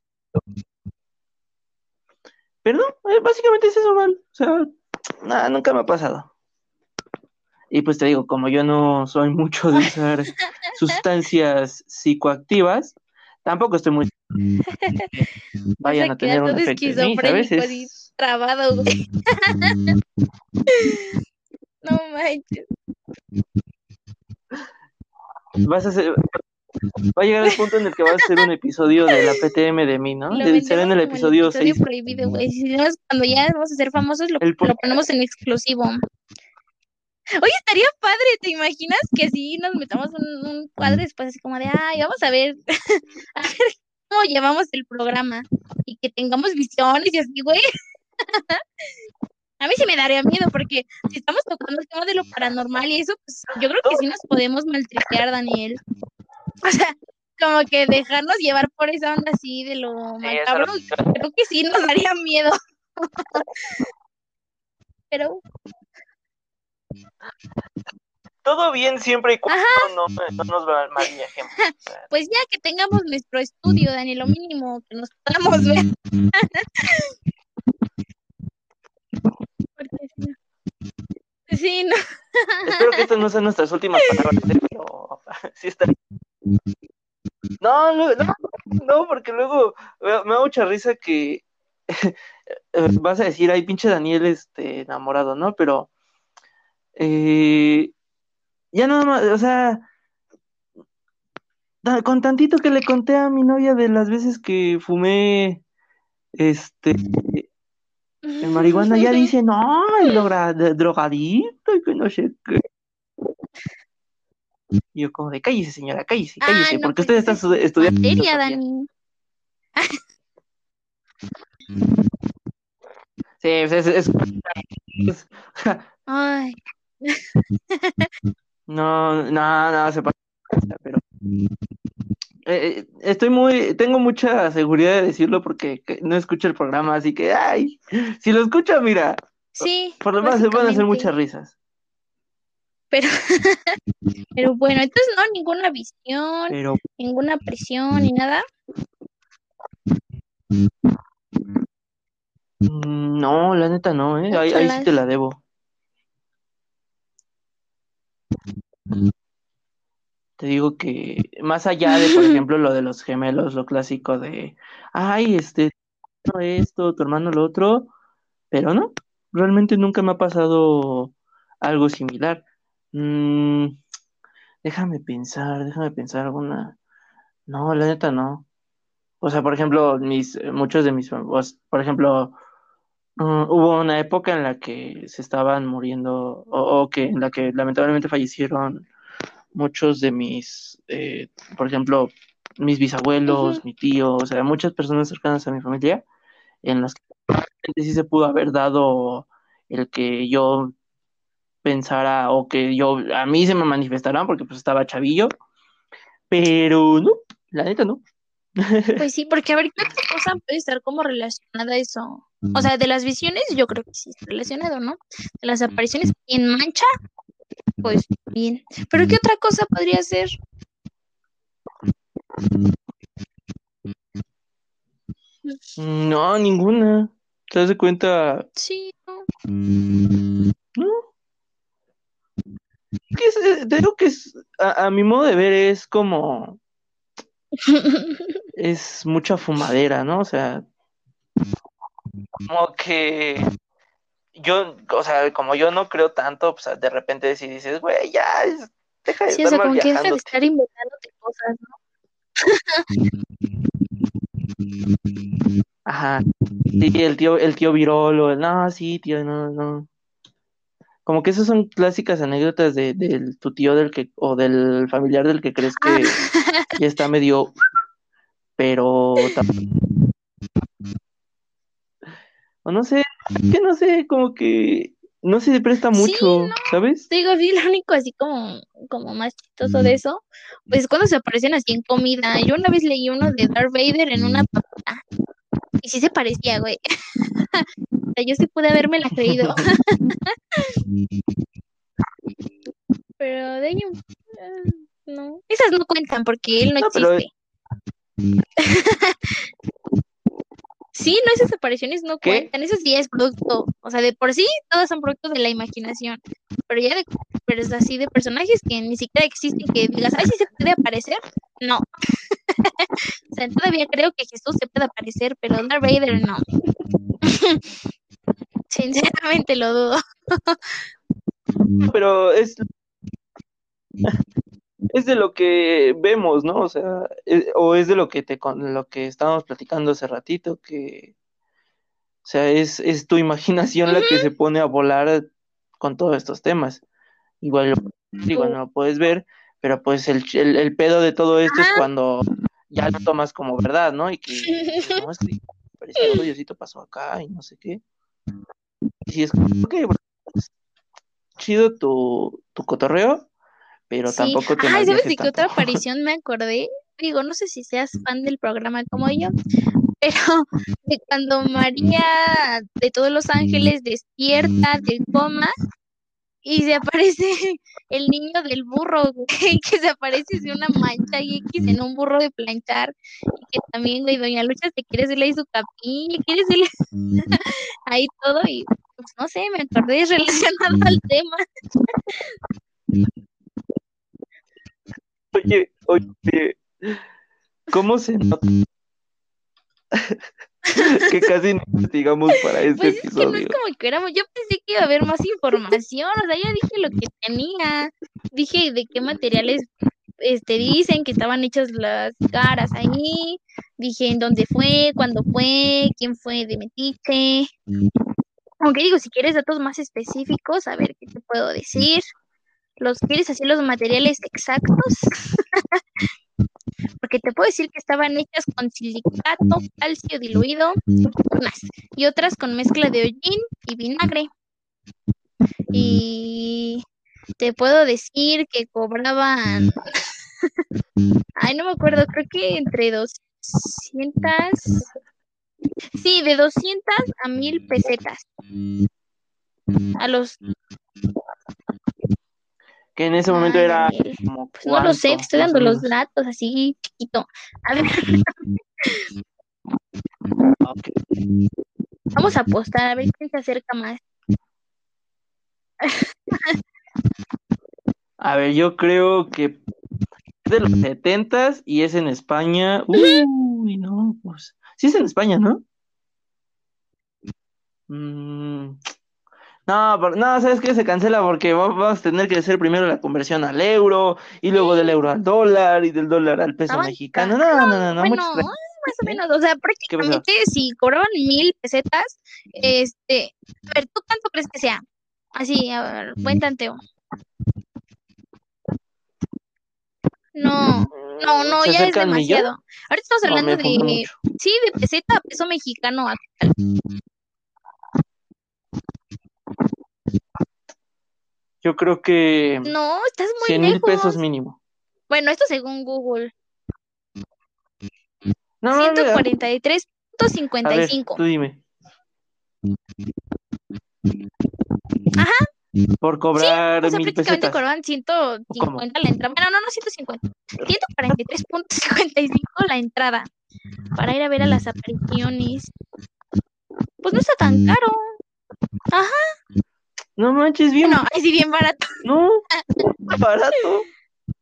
Pero no, eh, básicamente es eso, mal. O sea, nada, nunca me ha pasado. Y pues te digo, como yo no soy mucho de usar sustancias psicoactivas, tampoco estoy muy vayan a tener un efecto en mí, Trabado, no manches vas a hacer, va a llegar el punto en el que vas a hacer un episodio de la PTM de mí, ¿no? De, ser en el episodio, el 6. prohibido, güey. Si cuando ya vamos a ser famosos, lo, ponemos en exclusivo. Oye, estaría padre, ¿te imaginas que si nos metamos un, un cuadro después así como de, ay, vamos a ver, a ver cómo llevamos el programa y que tengamos visiones y así, güey? A mí sí me daría miedo porque si estamos tocando el tema de lo paranormal y eso, pues yo creo que sí nos podemos maltripear, Daniel. O sea, como que dejarnos llevar por esa onda así de lo macabro, creo que sí nos daría miedo. Pero todo bien siempre y cuando no, no, nos mal viajemos. Pues ya que tengamos nuestro estudio, Daniel, lo mínimo que nos podamos ver. Sí, no. Espero que estas no sean nuestras últimas palabras, ¿eh? pero sí está. No, no, no, porque luego me da mucha risa que vas a decir, ay, pinche Daniel, este, enamorado, ¿no? Pero Eh, ya nada más, o sea, con tantito que le conté a mi novia de las veces que fumé, este, el marihuana, ya dice, no, el drogadicto y que no sé qué. Y yo como de, cállese, señora, cállese, Ay, cállese, no, porque pues usted está estudiando. materia, filosofía". Dani. Sí, es, es- es- es- Ay, no, no, no, se pasa, pero eh, estoy muy, tengo mucha seguridad de decirlo porque que- no escucho el programa, así que, ay, si lo escucha, mira, sí, por lo menos se van a hacer muchas risas. Pero, pero bueno, entonces no, ninguna visión, Pero ninguna presión ni nada. mm, no, la neta no, ¿eh? Ahí, ahí sí te la debo. Te digo que más allá de, por ejemplo, lo de los gemelos, lo clásico de, ay, este, esto, tu hermano lo otro, pero no, realmente nunca me ha pasado algo similar. Mm, déjame pensar, déjame pensar alguna. No, la neta no. O sea, por ejemplo, mis, eh, muchos de mis, por ejemplo, mm, hubo una época en la que se estaban muriendo, o, o que en la que lamentablemente fallecieron muchos de mis, eh, por ejemplo, mis bisabuelos, mi tío, o sea, muchas personas cercanas a mi familia, en las que sí se pudo haber dado el que yo pensara o que yo, a mí se me manifestaran porque pues estaba chavillo, pero no, la neta no. Pues sí, porque a ver, ¿qué otra cosa puede estar como relacionada a eso? O sea, de las visiones, yo creo que sí está relacionado, ¿no? De las apariciones en mancha, pues bien. Pero ¿qué otra cosa podría ser? No, ninguna. ¿Te das de cuenta? Sí, ¿no? No. Que es, te digo que es, a, a mi modo de ver es como, es mucha fumadera, ¿no? O sea, como que yo, o sea, como yo no creo tanto, pues de repente si dices, güey, ya, deja de Sí, o estar sea, mal como que de viajándote. estar inventándote cosas, ¿no? Ajá. Sí, el tío, el tío Virolo, no, sí, tío, no, no. Como que esas son clásicas anécdotas de, del tu tío del que, o del familiar del que crees Ah, que ya está medio, pero o no sé, que no sé, como que no se presta Sí, mucho, ¿sabes? te digo, sí, lo único así como, como más chistoso de eso, pues cuando se aparecen así en comida. Yo una vez leí uno de Darth Vader en una papita y sí se parecía, güey. O sea, yo sí pude haberme la creído, pero de ahí, eh, no. Esas no cuentan porque él no No, pero- existe. Sí, no, esas apariciones no ¿Qué? cuentan, eso sí es producto, o sea, de por sí todas son productos de la imaginación, pero ya de, pero es así de personajes que ni siquiera existen, que digas, ay, sí se puede aparecer, no. o sea, todavía creo que Jesús se puede aparecer, pero Darth Vader no. Sinceramente lo dudo. pero es es de lo que vemos, ¿no? O sea, es- o es de lo que te con lo que estábamos platicando hace ratito, que o sea, es, es tu imaginación la que se pone a volar con todos estos temas. Igual, no lo puedes ver, pero pues el, el, el pedo de todo esto es cuando ya lo tomas como verdad, ¿no? Y que no, es que parecía que Diosito pasó acá y no sé qué. Y si es como, ok, pues, chido tu, tu cotorreo, pero Sí. tampoco te Ay, ¿sabes de qué otra aparición me acordé? Digo, no sé si seas fan del programa como yo, pero de cuando María de todos los ángeles despierta del coma y se aparece el niño del burro, güey, que se aparece de una mancha y X en un burro de planchar, y que también, güey, Doña Lucha se quiere hacerle ahí su capilla, quiere hacerle ahí todo, y pues no sé, me acordé relacionado al tema. Oye, oye, ¿cómo se nota? que casi no investigamos para este Pues es que no episodio. es como que éramos, yo pensé que iba a haber más información, o sea, ya dije lo que tenía, dije de qué materiales este dicen que estaban hechas las caras ahí, dije en dónde fue, cuándo fue, quién fue de Metiche. Aunque digo, si quieres datos más específicos, a ver qué te puedo decir. ¿Los quieres así los materiales exactos? Porque te puedo decir que estaban hechas con silicato, calcio diluido, y otras con mezcla de hollín y vinagre. Y te puedo decir que cobraban, ay, no me acuerdo, creo que entre 200, sí, de 200 a 1000 pesetas. A los, Que en ese momento Ay, era como pues no lo sé, te estoy dando los datos así chiquito. A ver, vamos a apostar, a ver quién se acerca más. A ver, yo creo que es de los setentas y es en España. Uy, no, pues. Sí es en España, ¿no? Mm, No, por- no, ¿sabes qué? Se cancela porque va- vamos a tener que hacer primero la conversión al euro y luego del euro al dólar y del dólar al peso mexicano. caros. No, no, no, no, Bueno, más o menos, o sea, prácticamente si cobraban mil pesetas, este, a ver, ¿tú cuánto crees que sea? Así, a ver, buen tanteo. No, no, no, ¿Se ya es demasiado. Ahorita estamos No, hablando fumé de, mucho. sí, de peseta a peso mexicano actual. Yo creo que No, estás muy 100 mil pesos mínimo. Bueno, esto según Google. No, mira, a ver, 143.55. tú dime. Ajá. Por cobrar O sea, mil prácticamente pesetas. cobraban 150 la entrada. Bueno, no, no 150. 143.55 la entrada para ir a ver a las apariciones. Pues no está tan caro. No manches, bien. Bueno, es bien barato. No, barato.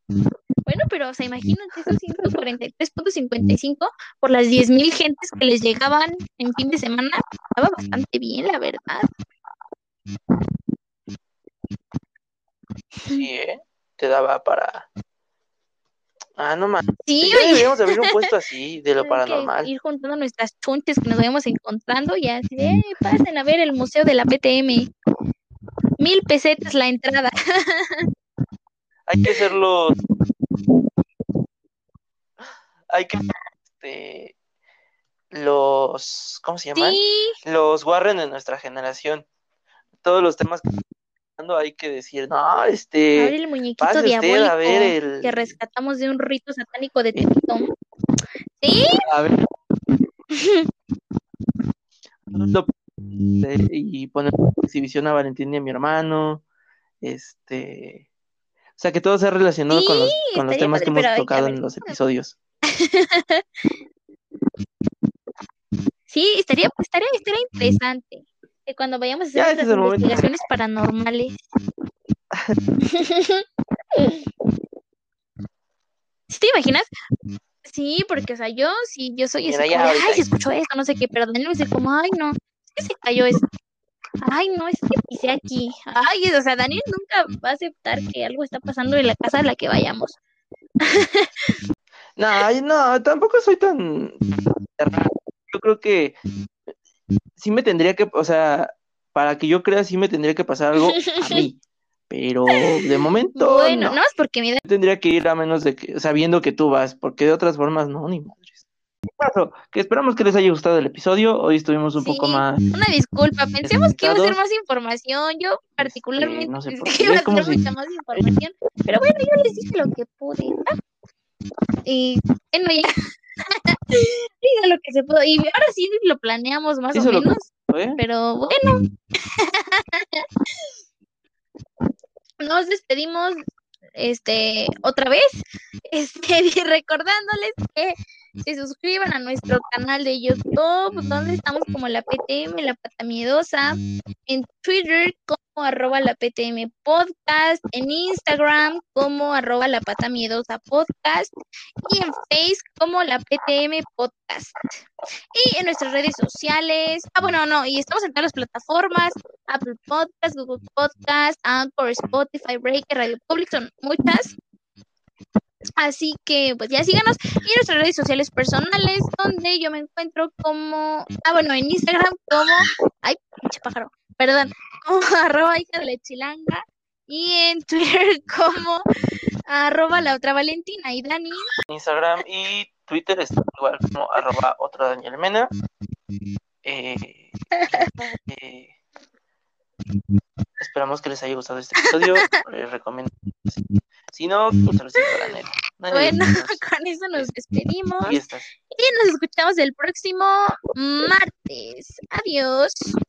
Bueno, pero, o sea, imagínate esos 143.55 por las 10.000 gentes que les llegaban en fin de semana. Estaba bastante bien, la verdad. Sí, ¿eh? Te daba para. Ah, no mames. Sí, oye. deberíamos abrir un puesto así de lo que paranormal. ir juntando nuestras chunches que nos vayamos encontrando y así de, "Eh, pasen a ver el museo de la PTM. Mil pesetas la entrada. Hay que hacer los. Hay que. Este, los. ¿Cómo se llaman? Sí, Los Warren de nuestra generación. Todos los temas que hay que decir, no, este. el muñequito Pase usted diabólico a ver el. que rescatamos de un rito satánico de Tepito. Sí, A ver. Lo- y poner exhibición a Valentín y a mi hermano. Este. O sea, que todo sea relacionado con los, con los temas que hemos tocado ver. en los episodios. sí, estaría, estaría, estaría interesante. Que cuando vayamos a hacer Ya, nuestras momento. investigaciones paranormales. ¿Sí te imaginas? Sí, porque, o sea, yo, sí, yo soy Mira, así como ay, escucho esto, no sé qué, pero Daniel me dice como, ay, no, que se cayó esto. Ay, no, es que pisé aquí. Ay, o sea, Daniel nunca va a aceptar que algo está pasando en la casa a la que vayamos. No, no, tampoco soy tan. Yo creo que sí me tendría que, o sea, para que yo crea sí me tendría que pasar algo a mí. Pero de momento Bueno, no. no es porque da Tendría que ir a menos de que, sabiendo que tú vas, porque de otras formas no, ni madres. Que esperamos que les haya gustado el episodio. Hoy estuvimos un Sí. poco más. Una disculpa, pensemos que iba a ser más información. Yo particularmente no sé pensé que iba a ser si- mucha más información. Pero bueno, yo les dije lo que pude. ¿ah? Y bueno, ya. Diga lo que se pudo. Y ahora sí lo planeamos más o menos. ¿eh? Pero bueno. Nos despedimos este otra vez. Este, recordándoles que se suscriban a nuestro canal de YouTube, donde estamos como la PTM, la Pata Miedosa, en Twitter como arroba la PTM Podcast, en Instagram como arroba la Pata Miedosa Podcast y en Facebook como la PTM Podcast. Y en nuestras redes sociales, ah bueno, no, y estamos en todas las plataformas, Apple Podcast, Google Podcast, Anchor, Spotify, Breaker, Radio Public, son muchas. Así que, pues ya síganos y nuestras redes sociales personales, donde yo me encuentro como, ah, bueno, en Instagram como, ay, pinche pájaro, perdón, como arroba hija de la chilanga y en Twitter como arroba la otra Valentina y Dani. Instagram y Twitter es igual como arroba otra Daniel Mena. Eh, eh, esperamos que les haya gustado este episodio. Les recomiendo. Si no, pues se los Nadie Bueno, con eso nos despedimos. Y nos escuchamos el próximo martes. Adiós.